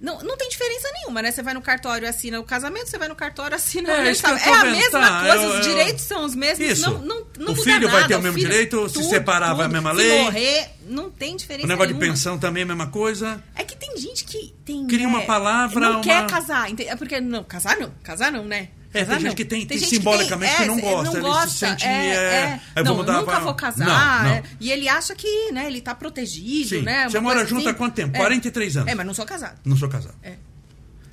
Não, não tem diferença nenhuma, né? Você vai no cartório e assina o casamento, você vai no cartório e assina é, o estável. É a mesma tá, coisa, eu, os direitos são os mesmos. Isso. Não, não, não o filho nada. vai ter o mesmo filho, direito, tudo, se separar tudo, vai a mesma se lei. morrer, não tem diferença O negócio nenhuma. de pensão também é a mesma coisa. É que tem gente que tem. Cria né, uma palavra, Não uma- quer casar. É porque. Não, casar não. Casar não, né? É, tem gente que tem- tem gente simbolicamente que é, não gosta, Não ele se gosta, sente, é, é, é. não, dar nunca pra- vou casar. Não, não. é. E ele acha que, né, ele tá protegido, Sim. né? Você mora junto assim. há quanto tempo? É. 43 anos. É, mas não sou casado. Não sou casado. É.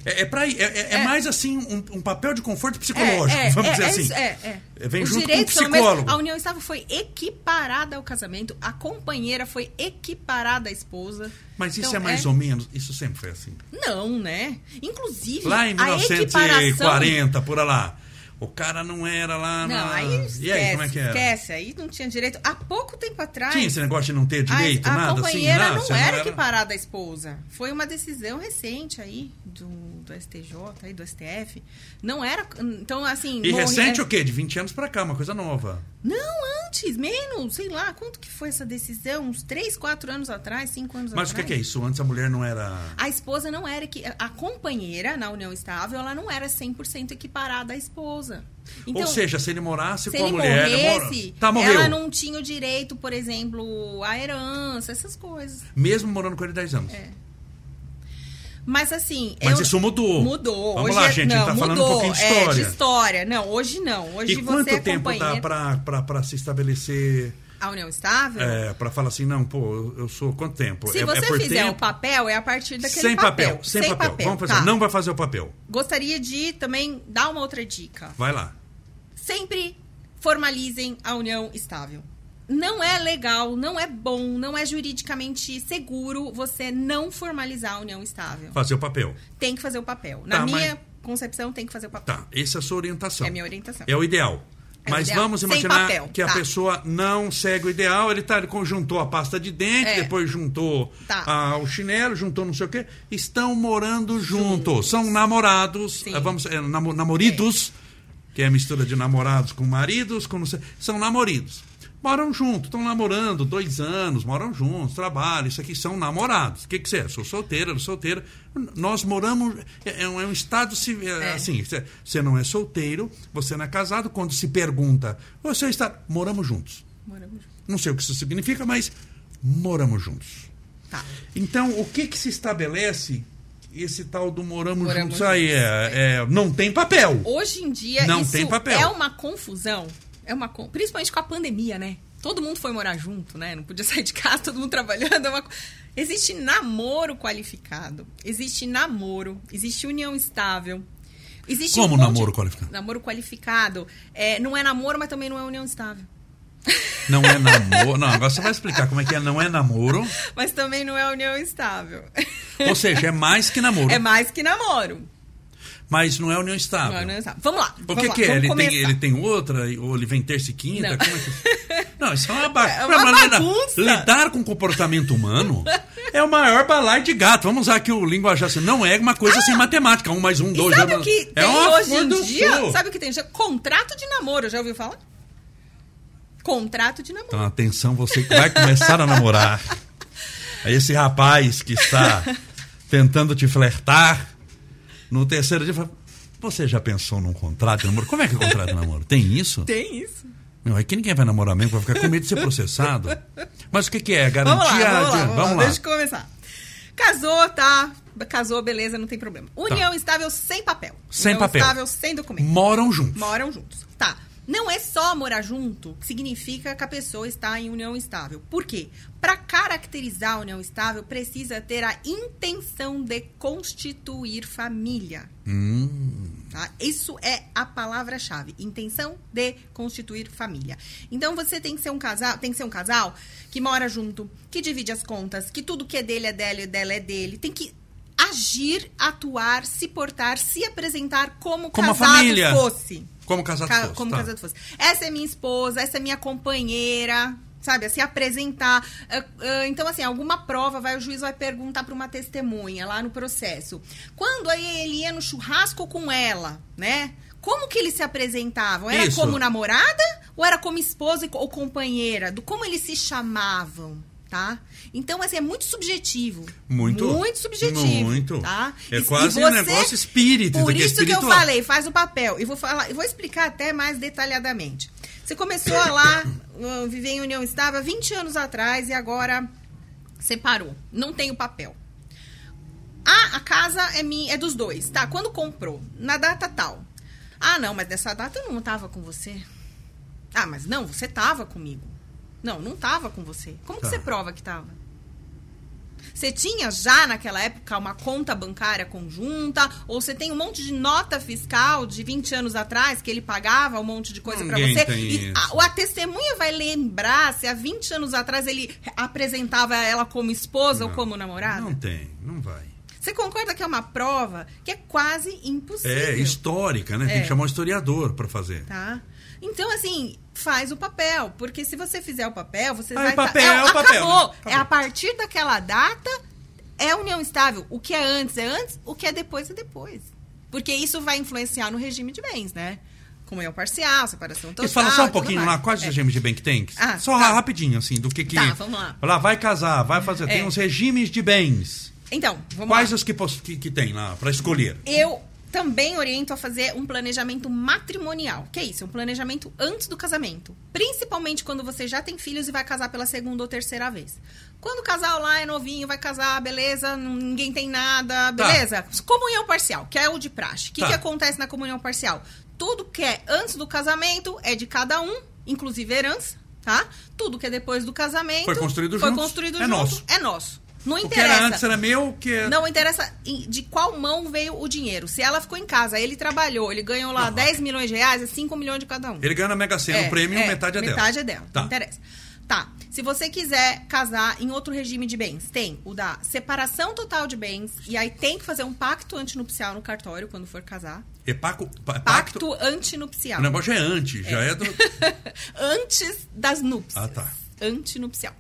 É, é, pra, é, é- é É. mais assim um, um papel de conforto psicológico, É, é, vamos dizer é assim. é, é. Vem Os junto com mesmo. psicólogo. A união estável foi equiparada ao casamento, a companheira foi equiparada à esposa. Mas isso Então, é mais ou menos, isso sempre foi assim. Não, né? Inclusive, Lá em a equiparação... 1940, por lá. O cara não era lá Não, na... aí esquece, E aí, como é que era? esquece. Aí não tinha direito. Há pouco tempo atrás... Tinha esse negócio de não ter direito, a, a nada assim? companheira não, você era equiparada à esposa. Foi uma decisão recente aí do, do STJ, aí do STF. Não era. Então, assim. E morre- recente o quê? De 20 anos pra cá, uma coisa nova. Não, antes, menos, sei lá, quanto que foi essa decisão? Uns 3, 4 anos atrás, 5 anos Mas o que, atrás. que é isso? Antes a mulher não era... A esposa não era que a companheira na união estável, ela não era 100% equiparada à esposa. Então, Ou seja, se ele morasse se com a mulher... morresse, mora- Tá, morreu. ela não tinha o direito, por exemplo, à herança, essas coisas. Mesmo morando com ele 10 anos. É. Mas assim. Mas eu- isso mudou. Mudou. Vamos hoje lá, é- gente, a não, gente tá falando mudou. um pouquinho de É, história. de história. Não, hoje não. Hoje E você quanto é tempo dá pra se estabelecer... A união estável? É, pra falar assim, não, pô, eu- sou quanto tempo? Se é, você é por fizer tempo? o papel, é a partir daquele Sem papel, sem, papel. Vamos fazer. tá. Não vai fazer o papel. Gostaria de também dar uma outra dica. Vai lá. Sempre formalizem a união estável. Não é legal, não é bom, não é juridicamente seguro você não formalizar a união estável. Fazer o papel. Tem que fazer o papel. Na Tá, minha mas- concepção, tem que fazer o papel. Tá, essa é a sua orientação. É a minha orientação. É o ideal. É Mas ideal. vamos imaginar papel, que a tá. pessoa não segue o ideal, ele tá, ele conjuntou a pasta de dente, É. depois juntou Tá. ah, o chinelo, juntou não sei o quê. Estão morando juntos. São namorados, Sim. ah, vamos, é, namo- namoridos, que é a mistura de namorados com maridos, com sei, são namoridos. Moram juntos, estão namorando dois anos, moram juntos, trabalham, isso aqui são namorados. O que, que você é? Sou solteira, sou solteira. Nós moramos. É, é um, é estado civil. É. Assim, você- não é solteiro, você não é casado. Quando se pergunta, você está. Moramos juntos. Moramos juntos. Não sei o que isso significa, mas moramos juntos. Tá. Então, o que, que se estabelece esse tal do moramos, Moramos juntos aí? juntos. É, é- não tem papel. Hoje em dia, Não tem papel. é uma confusão. É uma Principalmente com a pandemia, né? Todo mundo foi morar junto, né? Não podia sair de casa, todo mundo trabalhando. é uma Existe namoro qualificado. Existe namoro. Existe união estável. Existe Como um namoro qualificado? Namoro qualificado. É, não é namoro, mas também não é união estável. Não é namoro. Não, agora você vai explicar como é que é. Não é namoro. Mas também não é união estável. Ou seja, é mais que namoro. É mais que namoro. Mas não é união estável. Não é união estável. Vamos lá. O que, lá, que é? Ele tem, ele tem outra? Ou ele vem terça e quinta? Não. Como é que... Não, isso é uma, ba... É uma bagunça. Lidar com comportamento humano é o maior balaio de gato. Vamos usar aqui o linguajar assim. Não é uma coisa sem matemática. Um mais um, Ah! Dois. sabe dois, o que é tem hoje em dia? sul. Sabe o que tem? Contrato de namoro, já ouviu falar? Contrato de namoro. Então, atenção, você que vai começar a namorar. Esse rapaz que está tentando te flertar, no terceiro dia, fala, você já pensou num contrato de namoro? Como é que é contrato de namoro? Tem isso? Tem isso. Não, é que ninguém vai namorar mesmo, vai ficar com medo de ser processado. Mas o que, que é? Vamos Garantia lá, vamos lá, vamos lá. lá. Deixa eu começar. Casou, tá? Casou, beleza, não tem problema. União estável sem papel. Tá. Sem União papel. estável sem documento. Moram juntos. Moram juntos. Tá. Não é só morar junto que significa que a pessoa está em união estável. Por quê? Para caracterizar a união estável, precisa ter a intenção de constituir família. Hum, Tá? Isso é a palavra-chave. Intenção de constituir família. Então você tem que ser um casal, tem que ser um casal que mora junto, que divide as contas, que tudo que é dele é dela e dela é dele. Tem que agir, atuar, se portar, se apresentar como, Como casado fosse. Como casado Ca- fosse, como tá. casado fosse. Essa é minha esposa, essa é minha companheira, sabe? Se apresentar. Ah, ah, Então, assim, alguma prova, vai, o juiz vai perguntar para uma testemunha lá no processo. Quando aí ele ia no churrasco com ela, né? Como que eles se apresentavam? Era Isso. como namorada ou era como esposa ou companheira? Do como eles se chamavam, tá? Então, assim, é muito subjetivo. Muito. Muito subjetivo. Muito. Tá? É E- quase e um você- negócio espírita, Por isso que eu falei, faz o papel. E vou falar, eu vou explicar até mais detalhadamente. Você começou a lá, viver em união há 20 anos atrás e agora separou. Não tem o papel. Ah, a casa é minha, é dos dois. Tá, quando comprou? Na data tal. Ah, não, mas nessa data eu não tava com você. Ah, mas não, você tava comigo. Não, não tava com você. Como Tá. que você prova que tava? Você tinha já naquela época uma conta bancária conjunta? Ou você tem um monte de nota fiscal de 20 anos atrás que ele pagava um monte de coisa pra Ninguém você? tem E a, a testemunha vai lembrar se há 20 anos atrás ele apresentava ela como esposa ou Não, como namorada? Não tem, não vai. Você concorda que é uma prova que é quase impossível? É histórica, né? Tem É. que chamar um historiador pra fazer. Tá? Então, assim, faz o papel. Porque se você fizer o papel, você Ah, vai... o papel, tá- é o papel, Acabou. né? É a partir daquela data, é união estável. O que é antes é antes, o que é depois é depois. Porque isso vai influenciar no regime de bens, né? Comunhão parcial, separação total. Isso fala só um pouquinho lá, quais É. regimes de bem que tem? Ah, só tá. rapidinho, assim, do que que... Tá, vamos lá. Lá, vai casar, vai fazer... Tem É. uns regimes de bens. Então, vamos Quais lá. os que, que, que tem lá pra escolher? Eu também oriento a fazer um planejamento matrimonial. Que é isso? Um planejamento antes do casamento. Principalmente quando você já tem filhos e vai casar pela segunda ou terceira vez. Quando o casal lá é novinho, vai casar, beleza, ninguém tem nada, beleza. Comunhão parcial, que é o de praxe. O que, Tá. que acontece na comunhão parcial? Tudo que é antes do casamento é de cada um, inclusive herança, tá? Tudo que é depois do casamento Foi construído foi juntos, construído é junto, nosso. é nosso. Não O que era interessa. antes era meu, o que é... Não interessa de qual mão veio o dinheiro. Se ela ficou em casa, ele trabalhou, ele ganhou lá Aham. 10 milhões de reais, é 5 milhões de cada um. Ele ganha na Mega Sena o prêmio, metade é dela. Metade é dela, Tá. não interessa. Tá. Se você quiser casar em outro regime de bens, tem o da separação total de bens, e aí tem que fazer um pacto antinupcial no cartório quando for casar. É paco, pa- Pacto, pacto... antinupcial. O negócio é antes, já é do... Antes das núpcias. Ah, tá. Antinupcial.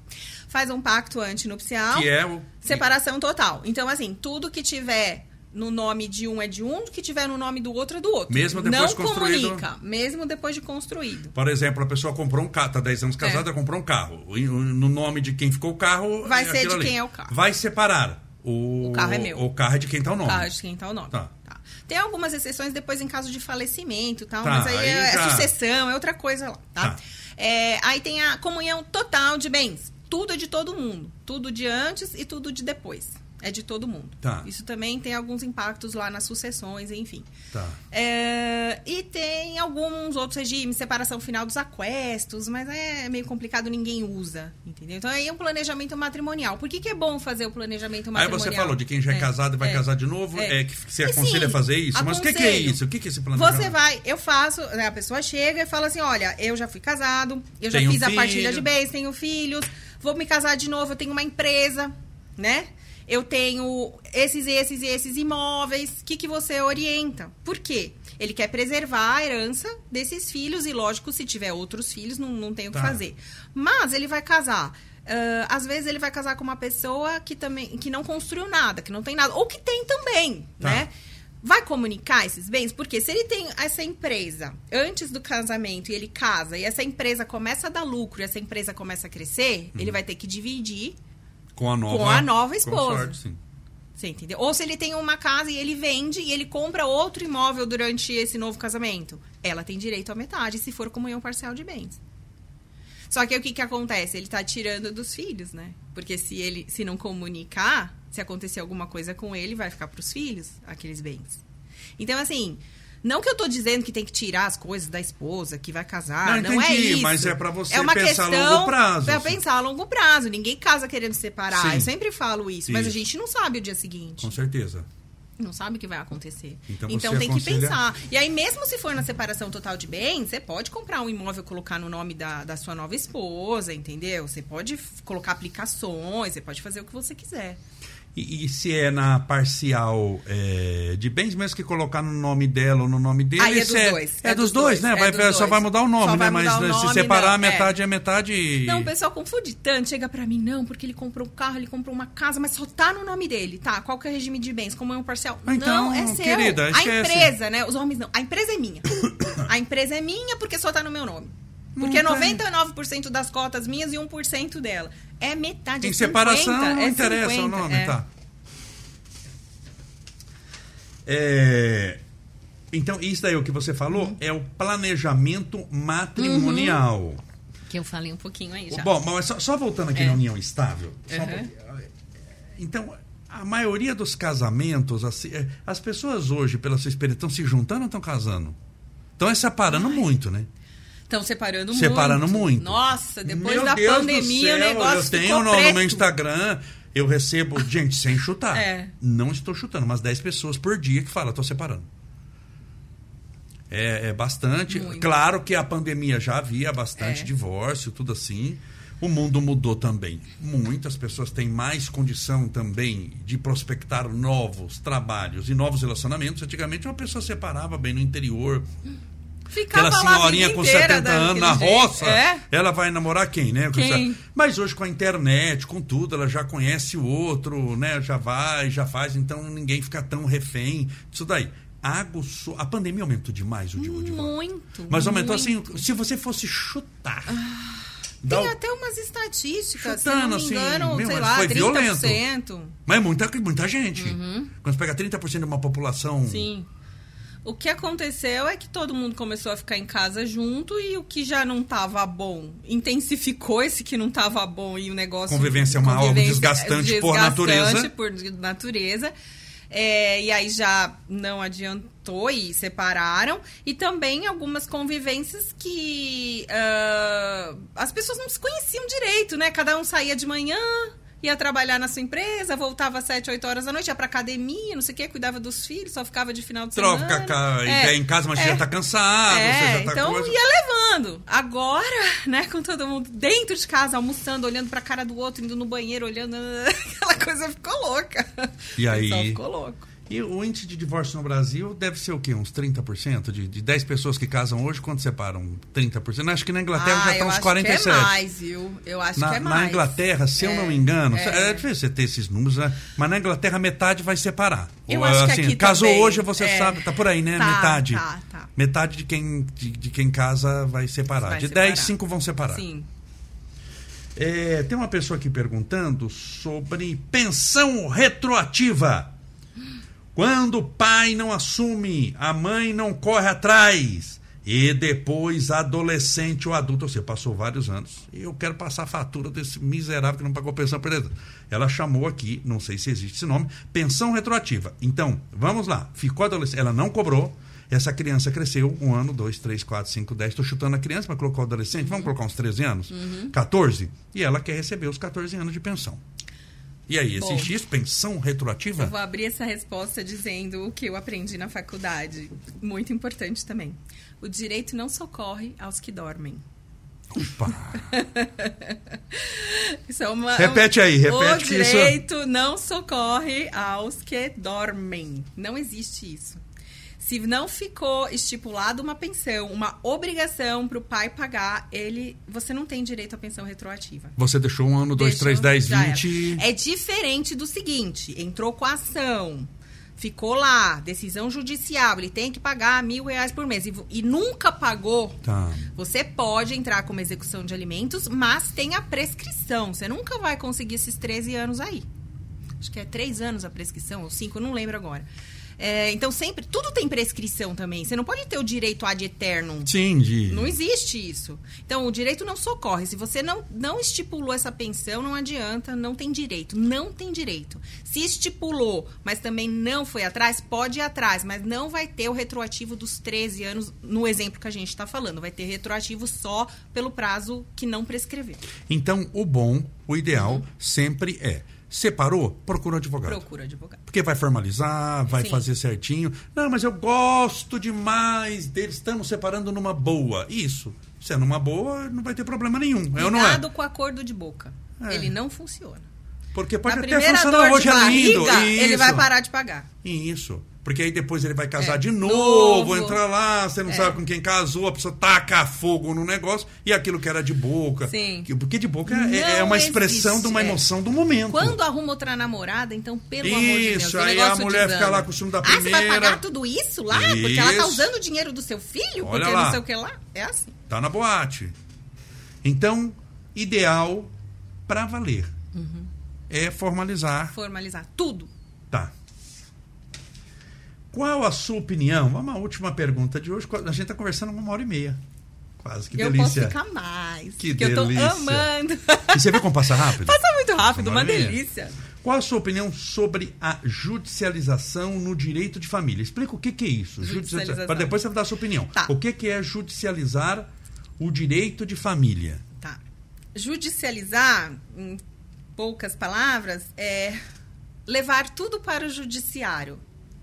Faz um pacto antinupcial. Que é o... Separação total. Então, assim, tudo que tiver no nome de um é de um, o que tiver no nome do outro é do outro. Mesmo depois Não construído- comunica, mesmo depois de construído. Por exemplo, a pessoa comprou um carro, tá 10 anos casada, É. comprou um carro. O- No nome de quem ficou o carro. Vai é ser de ali. quem é o carro. Vai separar. O, O carro é meu. O carro é de quem tá o nome. Tá, de quem tá o nome. Tá. Tá. Tem algumas exceções depois em caso de falecimento e tal, Tá, mas aí, aí é, é já- sucessão, é outra coisa lá, tá? Tá. É, aí tem a comunhão total de bens. Tudo é de todo mundo. Tudo de antes e tudo de depois. É de todo mundo. Tá. Isso também tem alguns impactos lá nas sucessões, enfim. Tá. É, e tem alguns outros regimes, separação final dos aquestos, mas é meio complicado, ninguém usa, entendeu? Então aí é um planejamento matrimonial. Por que, que é bom fazer o planejamento Aí matrimonial? você falou de quem já é, casado e vai é, casar de novo, é, é. que você E aconselha sim, a fazer isso. Mas o que, que é isso? O que, que é esse planejamento? Você vai, eu faço, né, a pessoa chega e fala assim: olha, eu já fui casado, eu já Tenho fiz a partilha de bens, tenho filhos, vou me casar de novo, eu tenho uma empresa, né? Eu tenho esses, esses e esses imóveis. O que, que você orienta? Por quê? Ele quer preservar a herança desses filhos, e lógico, se tiver outros filhos, não, não tem o que Tá. fazer. Mas ele vai casar. ah, às vezes ele vai casar com uma pessoa que também que não construiu nada, que não tem nada, ou que tem também, Tá. né? Vai comunicar esses bens? Porque se ele tem essa empresa antes do casamento e ele casa e essa empresa começa a dar lucro e essa empresa começa a crescer, Uhum. ele vai ter que dividir, Com a nova, Com a nova esposa. consorte, sim. você entendeu? Ou se ele tem uma casa e ele vende e ele compra outro imóvel durante esse novo casamento, ela tem direito à metade se for comunhão parcial de bens. Só que aí o que, que acontece? Ele tá tirando dos filhos, né? Porque se ele se não comunicar, se acontecer alguma coisa com ele, vai ficar pros filhos aqueles bens. Então, assim, não que eu tô dizendo que tem que tirar as coisas da esposa, que vai casar, Não, não, é entendi, isso. mas é pra você é uma pensar a longo prazo, Pra assim. pensar a longo prazo. Ninguém casa querendo separar. Sim. Eu sempre falo isso, mas a Isso. gente não sabe o dia seguinte. Com certeza. Não sabe o que vai acontecer. Então, Então, tem que aconselha- pensar. E aí, mesmo se for na separação total de bens, você pode comprar um imóvel e colocar no nome da, da sua nova esposa, entendeu? Você pode colocar aplicações, você pode fazer o que você quiser. E, e se é na parcial é, de bens, mesmo que colocar no nome dela ou no nome dele, Aí é dos dois, É, é dos dos dois, dois, né? é Vai, dos só dois. vai mudar o nome, Só né? Mas né, se nome, separar, não, é. metade é, metade. Não, o pessoal confunde tanto. Chega pra mim, não, porque ele comprou um carro, ele comprou uma casa, mas só tá no nome dele. Tá, qual que é o regime de bens? Como é um parcial? Ah, então, não, é seu. querida, a empresa, né? Os homens não. A empresa é minha. a empresa é minha porque só tá no meu nome. Porque Não tem. 99% das cotas minhas e 1% dela. É metade. Em é separação 50, não é interessa o 50, nome, é. tá. É, Então, isso daí o que você falou Uhum. é o planejamento matrimonial. Que eu falei um pouquinho aí já. Bom, mas só, só voltando aqui É. na união estável. um Uhum. pouquinho. Então, a maioria dos casamentos, assim, é, as pessoas hoje, pela sua experiência, estão se juntando ou estão casando? Estão é separando muito, né? Estão separando muito. Separando muito. Nossa, depois Meu da Deus pandemia o negócio Eu tenho no, no meu Instagram, eu recebo, gente, sem chutar. É. Não estou chutando, mas 10 pessoas por dia que falam, estou separando. É, é bastante. Muito. Claro que a pandemia já havia bastante É. divórcio, tudo assim. O mundo mudou também. Muitas pessoas têm mais condição também de prospectar novos trabalhos e novos relacionamentos. Antigamente, uma pessoa separava bem no interior, Ficava Aquela senhorinha com inteira 70 anos na jeito. roça, É. ela vai namorar quem, né? Quem? Mas hoje com a internet, com tudo, ela já conhece o outro, né? Já vai, já faz, então ninguém fica tão refém disso daí. Aguçou, a pandemia aumentou demais o, di- o divórcio. Muito. Mas aumentou muito. assim, se você fosse chutar. dá Tem o- até umas estatísticas, se Chutando, não me assim, engano, meu, sei mas lá, foi 30%. Mas é muita, muita gente. Quando você pega 30% de uma população. Uhum. Sim. O que aconteceu é que todo mundo começou a ficar em casa junto e o que já não estava bom intensificou esse que não estava bom e o negócio. Convivência é uma- algo convivência desgastante por desgastante natureza. por natureza. É, e aí já não adiantou e separaram. E também algumas convivências que ah, as pessoas não se conheciam direito, né? Cada um saía de manhã, ia trabalhar na sua empresa, voltava às 7, 8 horas da noite, ia pra academia, não sei o quê, cuidava dos filhos, só ficava de final de Troca semana. ca- É, em casa, mas é. já tá cansado, é, você já tá então coisa. ia levando. Agora, né, com todo mundo dentro de casa, almoçando, olhando pra cara do outro, indo no banheiro, olhando, aquela coisa ficou louca. E aí? ficou louco. E o índice de divórcio no Brasil deve ser o quê? Uns 30%? De, de 10 pessoas que casam hoje, quanto separam? 30%? Acho que na Inglaterra já ah, está eu uns acho 47%. que é mais, viu? Eu acho na, que é na mais. Inglaterra, se eu É, não me engano, é. é, difícil você ter esses números, né? Mas na Inglaterra metade vai separar. Eu Ou, acho que aqui casou também, hoje, você é. sabe, tá por aí, né? Tá, metade. tá, tá. Metade de quem, de, de quem casa vai separar. Vai de separar. 10, 5 vão separar. Sim. É, tem uma pessoa aqui perguntando sobre pensão retroativa. Quando o pai não assume, a mãe não corre atrás. E depois, adolescente ou adulto, você passou vários anos. E eu quero passar a fatura desse miserável que não pagou pensão, beleza. Ela chamou aqui, não sei se existe esse nome, pensão retroativa. Então, vamos lá. Ficou adolescente, ela não cobrou. Essa criança cresceu um ano, dois, três, quatro, cinco, dez. Estou chutando a criança, mas colocou adolescente. Vamos colocar uns 13 anos? 14? E ela quer receber os 14 anos de pensão. E aí, Bom. existe isso? Pensão retroativa? Eu vou abrir essa resposta dizendo o que eu aprendi na faculdade. Muito importante também. O direito não socorre aos que dormem. Opa. Isso é uma, Repete aí, repete O que isso- direito não socorre aos que dormem. Não existe isso. Se não ficou estipulado uma pensão, uma obrigação para o pai pagar, ele, você não tem direito à pensão retroativa. Você deixou um ano, dois, Deixa- três, dez, vinte. É diferente do seguinte: entrou com a ação, ficou lá, decisão judicial, ele tem que pagar mil reais por mês e, e nunca pagou. Tá. Você pode entrar como execução de alimentos, mas tem a prescrição. Você nunca vai conseguir esses 13 anos aí. Acho que é três anos a prescrição, ou cinco, não lembro agora. É, então, sempre, tudo tem prescrição também. Você não pode ter o direito ad eternum. Sim, de. Não existe isso. Então, o direito não socorre. Se você não, não estipulou essa pensão, não adianta, não tem direito. Não tem direito. Se estipulou, mas também não foi atrás, pode ir atrás, mas não vai ter o retroativo dos 13 anos, no exemplo que a gente está falando. Vai ter retroativo só pelo prazo que não prescreveu. Então, o bom, o ideal, Uhum. sempre é Separou? Procura advogado. Procura advogado. Porque vai formalizar, vai Sim. fazer certinho. Não, mas eu gosto demais deles, estamos separando numa boa. Isso. Se é numa boa, não vai ter problema nenhum. É ou não é? Cuidado com acordo de boca. É. Ele não funciona. Porque pode Na até primeira funcionar hoje é lindo. barriga, ele Isso. vai parar de pagar. Isso. Porque aí depois ele vai casar É. de novo, Novo. entrar lá, você não É. sabe com quem casou, a pessoa taca fogo no negócio e aquilo que era de boca. Sim. Que- Porque de boca é, é Não uma expressão existe, de uma é. emoção do momento. Quando arruma outra namorada, então, pelo amor de Deus. Isso, aí a mulher fica lá com o ciúme da Ah, você vai primeira. pagar tudo isso lá? Porque ela tá Isso. usando o dinheiro do seu filho? Olha porque lá. não sei o que lá? É assim. Tá na boate. Então, ideal para valer Uhum. é formalizar. Formalizar tudo. Tá. Qual a sua opinião? À última pergunta de hoje. A gente tá conversando uma hora e meia. Quase, que eu delícia. posso ficar mais. Que porque eu tô delícia. amando. E você viu como passa rápido? Passa muito rápido, Uma uma delícia. Qual a sua opinião sobre a judicialização no direito de família? Explica o que, que é isso. Judicialização. Para depois você dar a sua opinião. Tá. O que, que é judicializar o direito de família? Tá. Judicializar, em poucas palavras, é levar tudo para o judiciário.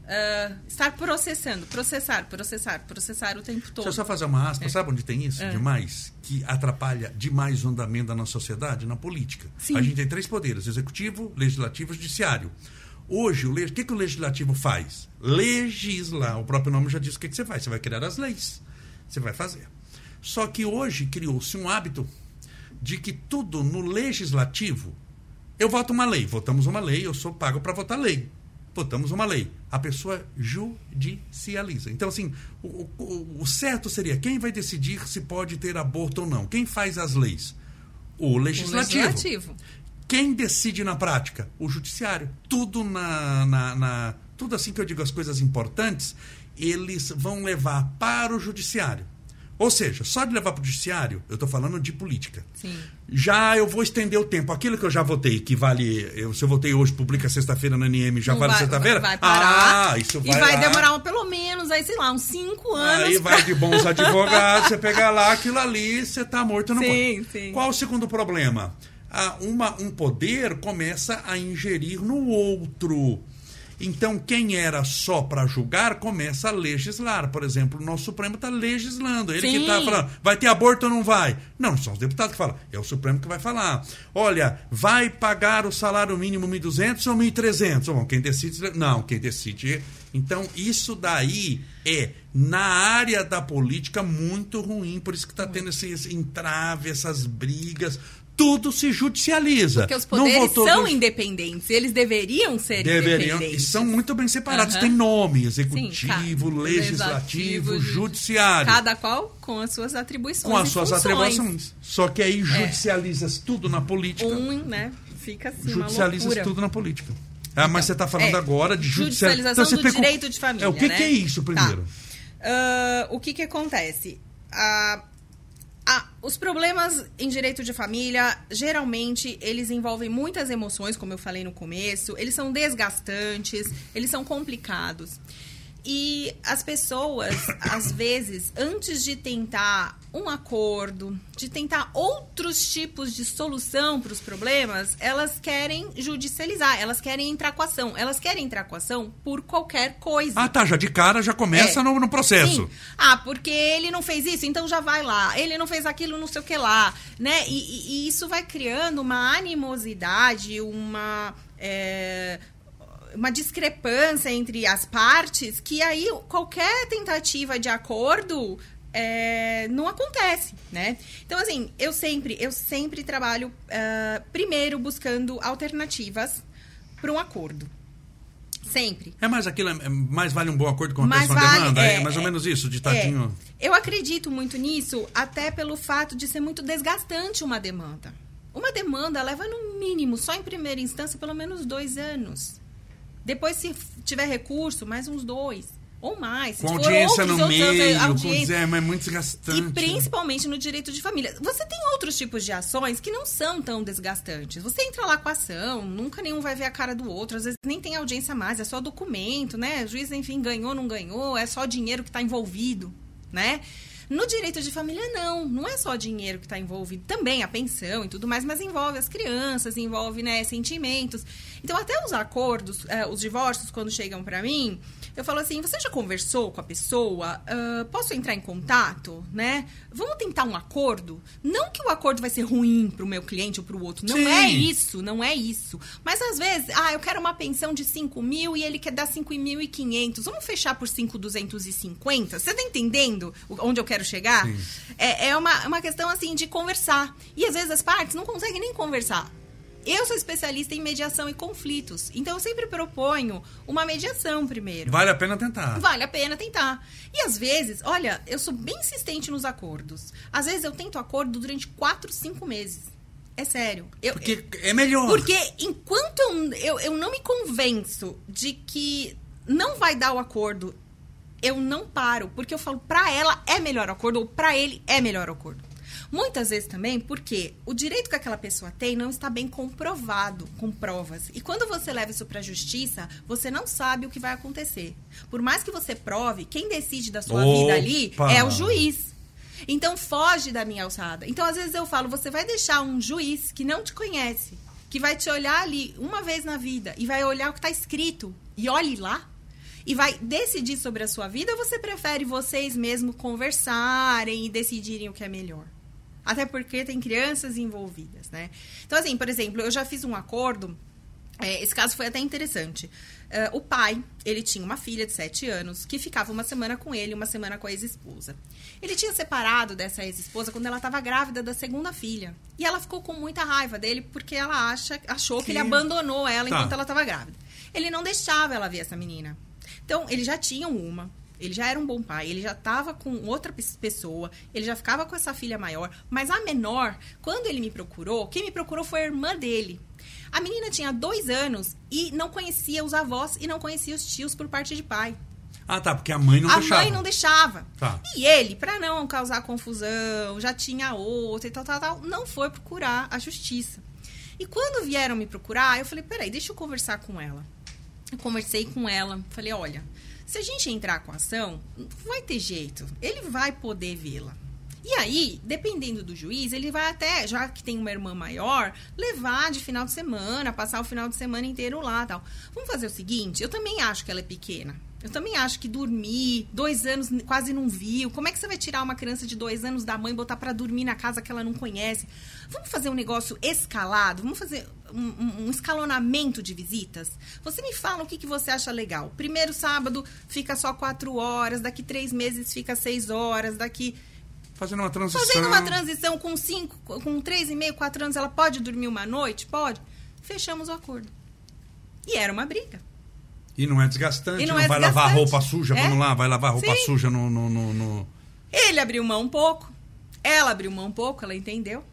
Ah, estar processando, processar, processar, processar o tempo Deixa todo. eu só fazer uma aspa. Sabe onde tem isso É. demais? Que atrapalha demais o andamento da nossa sociedade? Na política. Sim. A gente tem três poderes: executivo, legislativo e judiciário. Hoje, o que, que o legislativo faz? Legislar. O próprio nome já diz o que, que você faz. Você vai criar as leis. Você vai fazer. Só que hoje criou-se um hábito de que tudo no legislativo. Eu voto uma lei, votamos uma lei, eu sou pago para votar lei. Votamos uma lei. A pessoa judicializa. Então, assim, o, o- o certo seria quem vai decidir se pode ter aborto ou não? Quem faz as leis? O O legislativo. legislativo. Quem decide na prática? O judiciário. Tudo na, na, na- Tudo assim que eu digo as coisas importantes, eles vão levar para o judiciário. Ou seja, só de levar para o judiciário, eu estou falando de política. Sim. Já eu vou estender o tempo. Aquilo que eu já votei, que vale. Eu, se eu votei hoje, publica sexta-feira na NM, já Não vale vai- sexta-feira? Vai parar. Ah, isso e vai. vai lá. demorar um, pelo menos, aí, sei lá, uns cinco anos. Aí vai de bons advogados, você pegar lá aquilo ali, você tá morto no Sim, sim. Qual o segundo problema? Ah, uma, um poder começa a ingerir no outro. Então, quem era só para julgar começa a legislar. Por exemplo, o nosso Supremo está legislando. Ele que Sim. está falando, vai ter aborto ou não vai? Não, são os deputados que falam. É o Supremo que vai falar. Olha, vai pagar o salário mínimo 1.200 ou 1.300? Bom, quem decide... Não, quem decide... Então, isso daí é, na área da política, muito ruim. Por isso que está tendo esse, esse entrave, essas brigas. Tudo se judicializa. Porque os Não poderes votou são independentes. Eles deveriam ser Deveriam, e independentes. são muito bem separados. Aham. Tem nome: Sim, executivo, ca- legislativo, ju- judiciário. Cada qual com as suas atribuições. com as e suas funções. atribuições. Só que aí judicializa tudo na política. Um, né? Fica assim, uma judicializa loucura. tudo na política. Ah, mas você está falando é, agora de judicialização. você do direito de família, É, o que, né? que é isso primeiro? Tá. Ah, o que que acontece? Ah, ah, os problemas em direito de família, geralmente, eles envolvem muitas emoções, como eu falei no começo. Eles são desgastantes, eles são complicados. E as pessoas, às vezes, antes de tentar um acordo, de tentar outros tipos de solução para os problemas, elas querem judicializar, elas querem entrar com ação. Elas querem entrar com ação por qualquer coisa. Ah, tá. Já de cara já começa É. no, no processo. Sim. Ah, porque ele não fez isso, então já vai lá. Ele não fez aquilo, não sei o que lá, né? E, e- isso vai criando uma animosidade, uma é, uma discrepância entre as partes que aí qualquer tentativa de acordo é, não acontece, né? Então assim, eu sempre eu sempre trabalho ah, primeiro buscando alternativas para um acordo. Sempre. É mais aquilo, é mais vale um bom acordo com a Mais vale, demanda? É, é, mais ou é, menos isso, ditadinho. É, eu acredito muito nisso, até pelo fato de ser muito desgastante uma demanda. Uma demanda leva, no mínimo, só em primeira instância, pelo menos dois anos. Depois, se tiver recurso, mais uns dois. Ou mais. Se Com audiência no meio, com audiência. dizer, mas é muito desgastante. E principalmente no direito de família. Você tem outros tipos de ações que não são tão desgastantes. Você entra lá com a ação, nunca nenhum vai ver a cara do outro, às vezes nem tem audiência mais, é só documento, né? O juiz, enfim, ganhou, não ganhou, é só dinheiro que está envolvido, né? No direito de família, não. Não é só dinheiro que está envolvido. Também a pensão e tudo mais, mas envolve as crianças, envolve né, sentimentos. Então, até os acordos, uh, os divórcios, quando chegam para mim, eu falo assim: você já conversou com a pessoa? Uh, posso entrar em contato? Né? Vamos tentar um acordo? Não que o acordo vai ser ruim para o meu cliente ou para o outro. Não Sim. é isso, não é isso. Mas às vezes, ah, eu quero uma pensão de 5 mil e ele quer dar 5.500. Vamos fechar por 5.250? Você tá entendendo onde eu quero chegar? É, é uma, uma questão assim de conversar. E às vezes as partes não conseguem nem conversar. Eu sou especialista em mediação e conflitos. Então, eu sempre proponho uma mediação primeiro. Vale a pena tentar. Vale a pena tentar. E às vezes, olha, eu sou bem insistente nos acordos. Às vezes, eu tento acordo durante quatro, cinco meses. É sério. Eu, porque é melhor. Porque enquanto eu, eu, eu não me convenço de que não vai dar o acordo, eu não paro. Porque eu falo, pra ela é melhor o acordo, ou pra ele é melhor o acordo. Muitas vezes também porque o direito que aquela pessoa tem não está bem comprovado com provas. E quando você leva isso para a justiça, você não sabe o que vai acontecer. Por mais que você prove, quem decide da sua Opa. vida ali é o juiz. Então foge da minha alçada. Então às vezes eu falo, você vai deixar um juiz que não te conhece, que vai te olhar ali uma vez na vida e vai olhar o que está escrito e olhe lá e vai decidir sobre a sua vida, ou você prefere vocês mesmos conversarem e decidirem o que é melhor? Até porque tem crianças envolvidas, né? Então, assim, por exemplo, eu já fiz um acordo. É, esse caso foi até interessante. Uh, o pai, ele tinha uma filha de 7 anos que ficava uma semana com ele, uma semana com a ex-esposa. Ele tinha separado dessa ex-esposa quando ela estava grávida da segunda filha. E ela ficou com muita raiva dele porque ela acha, achou que, que ele abandonou ela tá. enquanto ela estava grávida. Ele não deixava ela ver essa menina. Então, eles já tinham uma, ele já era um bom pai, ele já estava com outra pessoa, ele já ficava com essa filha maior. Mas a menor, quando ele me procurou, quem me procurou foi a irmã dele. A menina tinha dois anos e não conhecia os avós e não conhecia os tios por parte de pai. Ah, tá, porque a mãe não a deixava. A mãe não deixava. Tá. E ele, para não causar confusão, já tinha outra e tal, tal, tal, não foi procurar a justiça. E quando vieram me procurar, eu falei, peraí, deixa eu conversar com ela. Eu conversei com ela, falei, olha, se a gente entrar com ação, vai ter jeito. Ele vai poder vê-la. E aí, dependendo do juiz, ele vai até, já que tem uma irmã maior, levar de final de semana, passar o final de semana inteiro lá tal. Vamos fazer o seguinte: eu também acho que ela é pequena. Eu também acho que dormir, dois anos quase não viu. Como é que você vai tirar uma criança de dois anos da mãe e botar para dormir na casa que ela não conhece? Vamos fazer um negócio escalado? Vamos fazer um, um, escalonamento de visitas? Você me fala o que, que você acha legal. Primeiro sábado fica só quatro horas, daqui três meses fica seis horas, daqui. Fazendo uma transição. Fazendo uma transição com cinco, com três e meio, quatro anos, ela pode dormir uma noite? Pode. Fechamos o acordo. E era uma briga. E não é desgastante, não, não é vai desgastante. lavar roupa suja, é? vamos lá, vai lavar roupa Sim. suja no, no, no, no, Ele abriu mão um pouco, ela abriu mão um pouco, ela entendeu.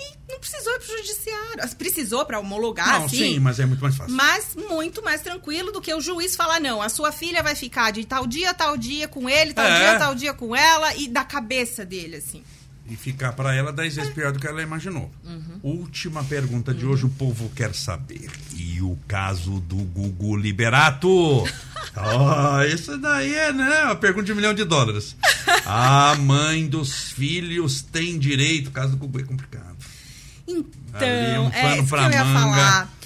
E não precisou ir pro judiciário. Precisou para homologar, não, sim, sim, mas é muito mais fácil. Mas muito mais tranquilo do que o juiz falar, não, a sua filha vai ficar de tal dia, tal dia com ele, tal é. dia, tal dia com ela, e da cabeça dele, assim e ficar para ela dez vezes pior do que ela imaginou. Uhum. Última pergunta de uhum. hoje, o povo quer saber. E o caso do Gugu Liberato? oh, isso daí é, né? Uma pergunta de um milhão de dólares. A mãe dos filhos tem direito. O caso do Gugu é complicado. Então, é, um é isso que eu ia manga. falar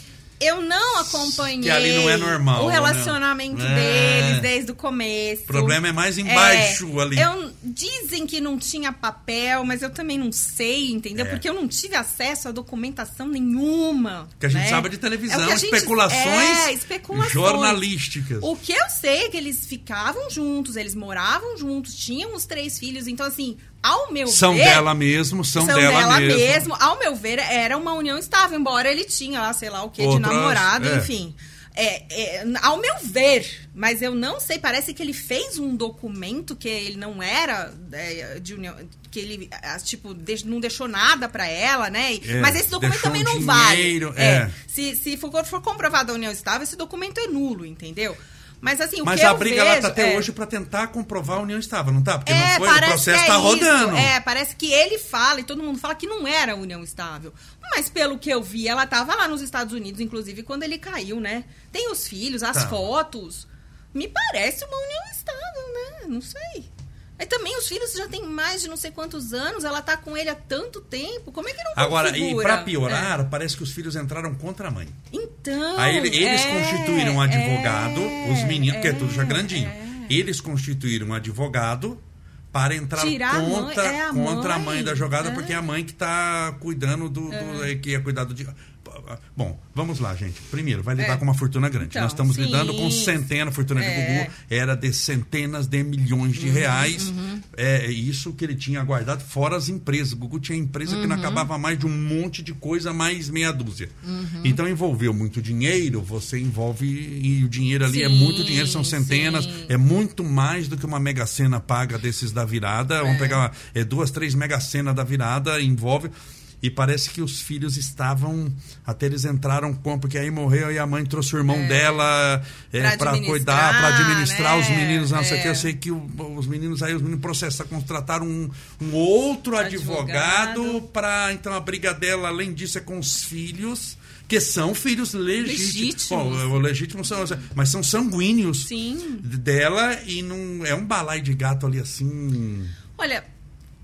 eu não acompanhei que ali não é normal, o né? relacionamento né? deles desde o começo. O problema é mais embaixo é, ali. Eu, dizem que não tinha papel, mas eu também não sei, entendeu? É. Porque eu não tive acesso a documentação nenhuma. Que a gente né? sabe de televisão, é especulações, é, especulações jornalísticas. O que eu sei é que eles ficavam juntos, eles moravam juntos, tinham os três filhos, então assim, ao meu são ver. São dela mesmo, são, são dela, dela mesmo. mesmo. Ao meu ver, era uma união estável, embora ele tinha lá, sei lá o que, de namorado, é. enfim. É, é, ao meu ver, mas eu não sei, parece que ele fez um documento que ele não era é, de união, que ele, tipo, não deixou nada para ela, né? É, mas esse documento também não dinheiro, vale. É. Se, se for, for comprovada a união estável, esse documento é nulo, entendeu? Mas assim, o Mas que a briga vejo, lá tá até é... hoje para tentar comprovar a união estável, não tá? Porque é, não foi, o processo é tá rodando. É, parece que ele fala e todo mundo fala que não era união estável. Mas pelo que eu vi, ela tava lá nos Estados Unidos, inclusive, quando ele caiu, né? Tem os filhos, as tá. fotos. Me parece uma união estável, né? Não sei. Aí também os filhos já têm mais de não sei quantos anos, ela tá com ele há tanto tempo. Como é que não Agora, e configura? pra piorar, é. parece que os filhos entraram contra a mãe. Então. Aí eles é, constituíram um advogado, é, os meninos, porque é tudo já é, grandinho. é. Eles constituíram um advogado para entrar Tirar a mãe- contra, é a contra a mãe. da jogada, É. porque é a mãe que está cuidando do, do- é, que ia cuidar do. Bom, vamos lá, gente. Primeiro, vai lidar É. com uma fortuna grande. Então, Nós estamos sim. lidando com centenas, a fortuna É. Uhum, de Gugu era de centenas de milhões de reais. É isso que ele tinha guardado, fora as empresas. O Gugu tinha empresa Uhum. que não acabava mais de um monte de coisa, mais meia dúzia. Então envolveu muito dinheiro, você envolve. E o dinheiro ali é Sim, muito dinheiro, são centenas, sim. é muito mais do que uma mega sena paga desses da virada. Vamos pegar é, duas, três mega sena da virada, envolve. E parece que os filhos estavam. Até eles entraram com. Porque aí morreu e a mãe trouxe o irmão dela é, Pra para cuidar, para administrar os né? meninos. Não sei o É. que. Eu sei que o- os meninos aí, os meninos processaram, contrataram um, um outro advogado, Advogado. para. Então a briga dela, além disso, é com os filhos. Que são filhos legítimos. Legítimos. Bom, o legítimos são. Mas são sanguíneos Sim. dela e não. É um balai de gato ali assim. Olha,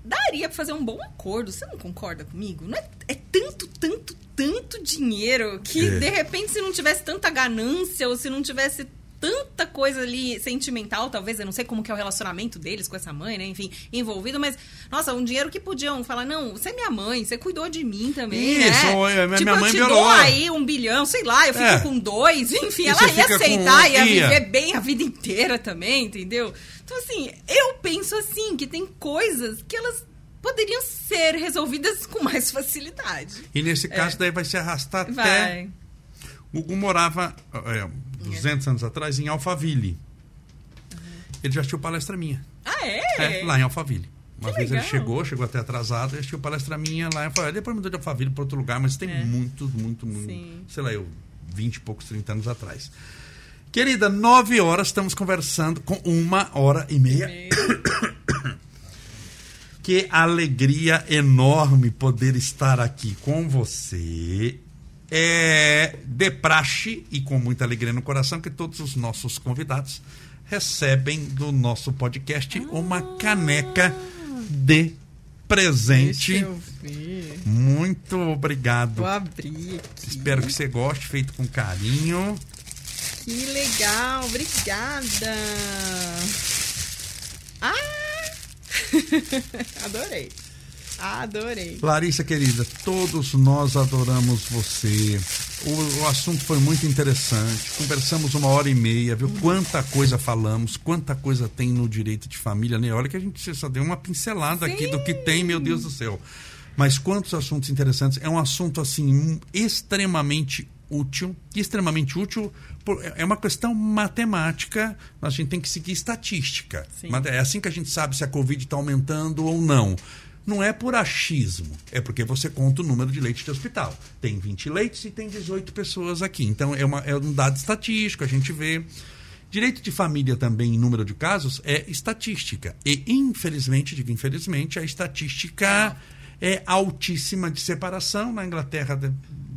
daria pra fazer um bom acordo. Você não concorda comigo? Não é, é tanto, tanto, tanto dinheiro que, É. de repente, se não tivesse tanta ganância ou se não tivesse tanta coisa ali sentimental, talvez, eu não sei como que é o relacionamento deles com essa mãe, né? Enfim, envolvido, mas, nossa, um dinheiro que podiam falar, não, você é minha mãe, você cuidou de mim também, Isso, né? é, minha tipo, mãe eu te dou aí um bilhão, sei lá, eu fico É. com dois, enfim, E ela ia com aceitar, ia viver bem a vida inteira também, entendeu? Então, assim, eu penso assim, que tem coisas que elas poderiam ser resolvidas com mais facilidade. E nesse caso, daí vai se arrastar até. É. Vai. O Gugu morava é, 200 anos atrás em Alphaville. Ele já assistiu palestra minha. Ah, é? É, lá em Alphaville. Uma Que vez ele legal. chegou, chegou até atrasado, e assistiu palestra minha lá em Alphaville. Depois mudou de Alphaville para outro lugar, mas tem É. muito, muito, muito. Sim. Sei lá, eu, 20 e poucos, 30 anos atrás. Querida, nove horas estamos conversando com uma hora e meia. Que alegria enorme poder estar aqui com você. É de praxe e com muita alegria no coração que todos os nossos convidados recebem do nosso podcast uma caneca de presente. Muito obrigado. Vou abrir aqui. Espero que você goste, feito com carinho. Que legal, obrigada. Ah! Adorei. Adorei. Larissa, querida, todos nós adoramos você. O, o assunto foi muito interessante. Conversamos uma hora e meia, viu? Quanta coisa falamos, quanta coisa tem no direito de família, né? Olha que a gente só deu uma pincelada aqui do que tem, meu Deus do céu. Mas quantos assuntos interessantes. É um assunto, assim, um- extremamente útil. Extremamente útil. por- é uma questão matemática. A gente tem que seguir estatística. Sim. É assim que a gente sabe se a Covid está aumentando ou não. Não é por achismo, é porque você conta o número de leitos de hospital. Tem 20 leitos e tem 18 pessoas aqui. Então é, uma, é um dado estatístico, a gente vê. Direito de família também, em número de casos, é estatística. E, infelizmente, digo infelizmente, a estatística é altíssima de separação. Na Inglaterra,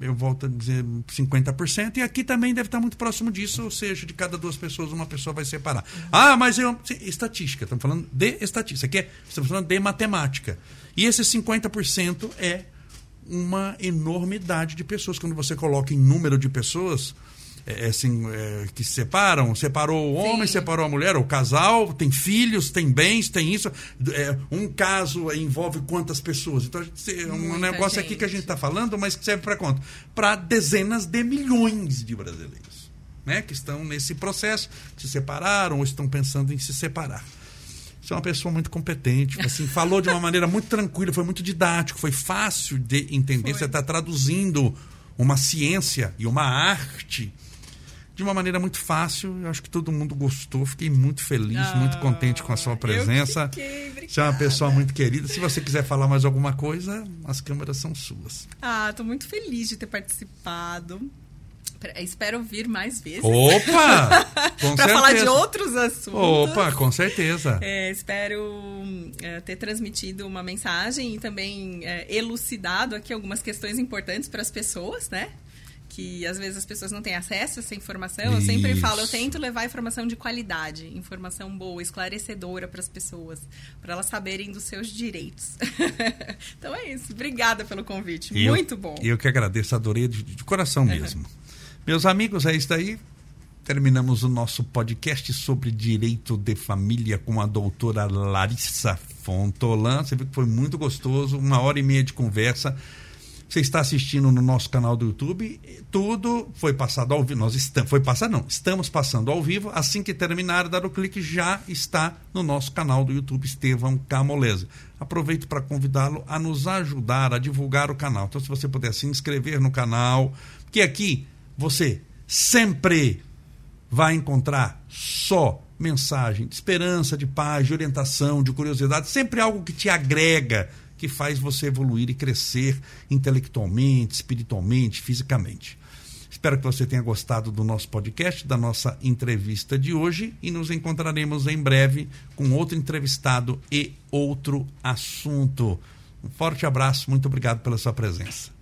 eu volto a dizer 50%, e aqui também deve estar muito próximo disso, ou seja, de cada duas pessoas, uma pessoa vai separar. Ah, mas eu. Estatística, estamos falando de estatística. Aqui é, estamos falando de matemática. E esse 50% é uma enormidade de pessoas. Quando você coloca em número de pessoas é, assim, é, que se separam, separou o homem, Sim. separou a mulher, o casal, tem filhos, tem bens, tem isso. É, um caso envolve quantas pessoas? Então, gente- é um Muita negócio aqui gente. que a gente está falando, mas que serve para quanto? Para dezenas de milhões de brasileiros. Né, que estão nesse processo, se separaram ou estão pensando em se separar. Você é uma pessoa muito competente, assim, falou de uma maneira muito tranquila, foi muito didático, foi fácil de entender. Foi. Você está traduzindo uma ciência e uma arte de uma maneira muito fácil. Eu acho que todo mundo gostou. Fiquei muito feliz, Ah, muito contente com a sua presença. fiquei. Você é uma pessoa muito querida. Se você quiser falar mais alguma coisa, as câmeras são suas. Ah, tô muito feliz de ter participado. Espero vir mais vezes. Opa! Pra falar de outros assuntos. Opa, com certeza. É, espero é, ter transmitido uma mensagem e também é, elucidado aqui algumas questões importantes para as pessoas, né? Que às vezes as pessoas não têm acesso a essa informação, eu sempre falo, eu tento levar informação de qualidade, informação boa, esclarecedora para as pessoas, para elas saberem dos seus direitos. então é isso. Obrigada pelo convite. Muito bom. Eu que agradeço, adorei de, de coração mesmo. Meus amigos, é isso daí. Terminamos o nosso podcast sobre direito de família com a doutora Larissa Fontolan. Você viu que foi muito gostoso, uma hora e meia de conversa. Você está assistindo no nosso canal do YouTube, tudo foi passado ao vivo. Nós estamos, foi passar não, estamos passando ao vivo. Assim que terminar, dar o clique já está no nosso canal do YouTube Estevão Camolese. Aproveito para convidá-lo a nos ajudar a divulgar o canal. Então, se você puder se inscrever no canal, porque aqui você sempre vai encontrar só mensagem de esperança, de paz, de orientação, de curiosidade, sempre algo que te agrega que faz você evoluir e crescer intelectualmente, espiritualmente, fisicamente. Espero que você tenha gostado do nosso podcast, da nossa entrevista de hoje e nos encontraremos em breve com outro entrevistado e outro assunto. Um forte abraço, muito obrigado pela sua presença.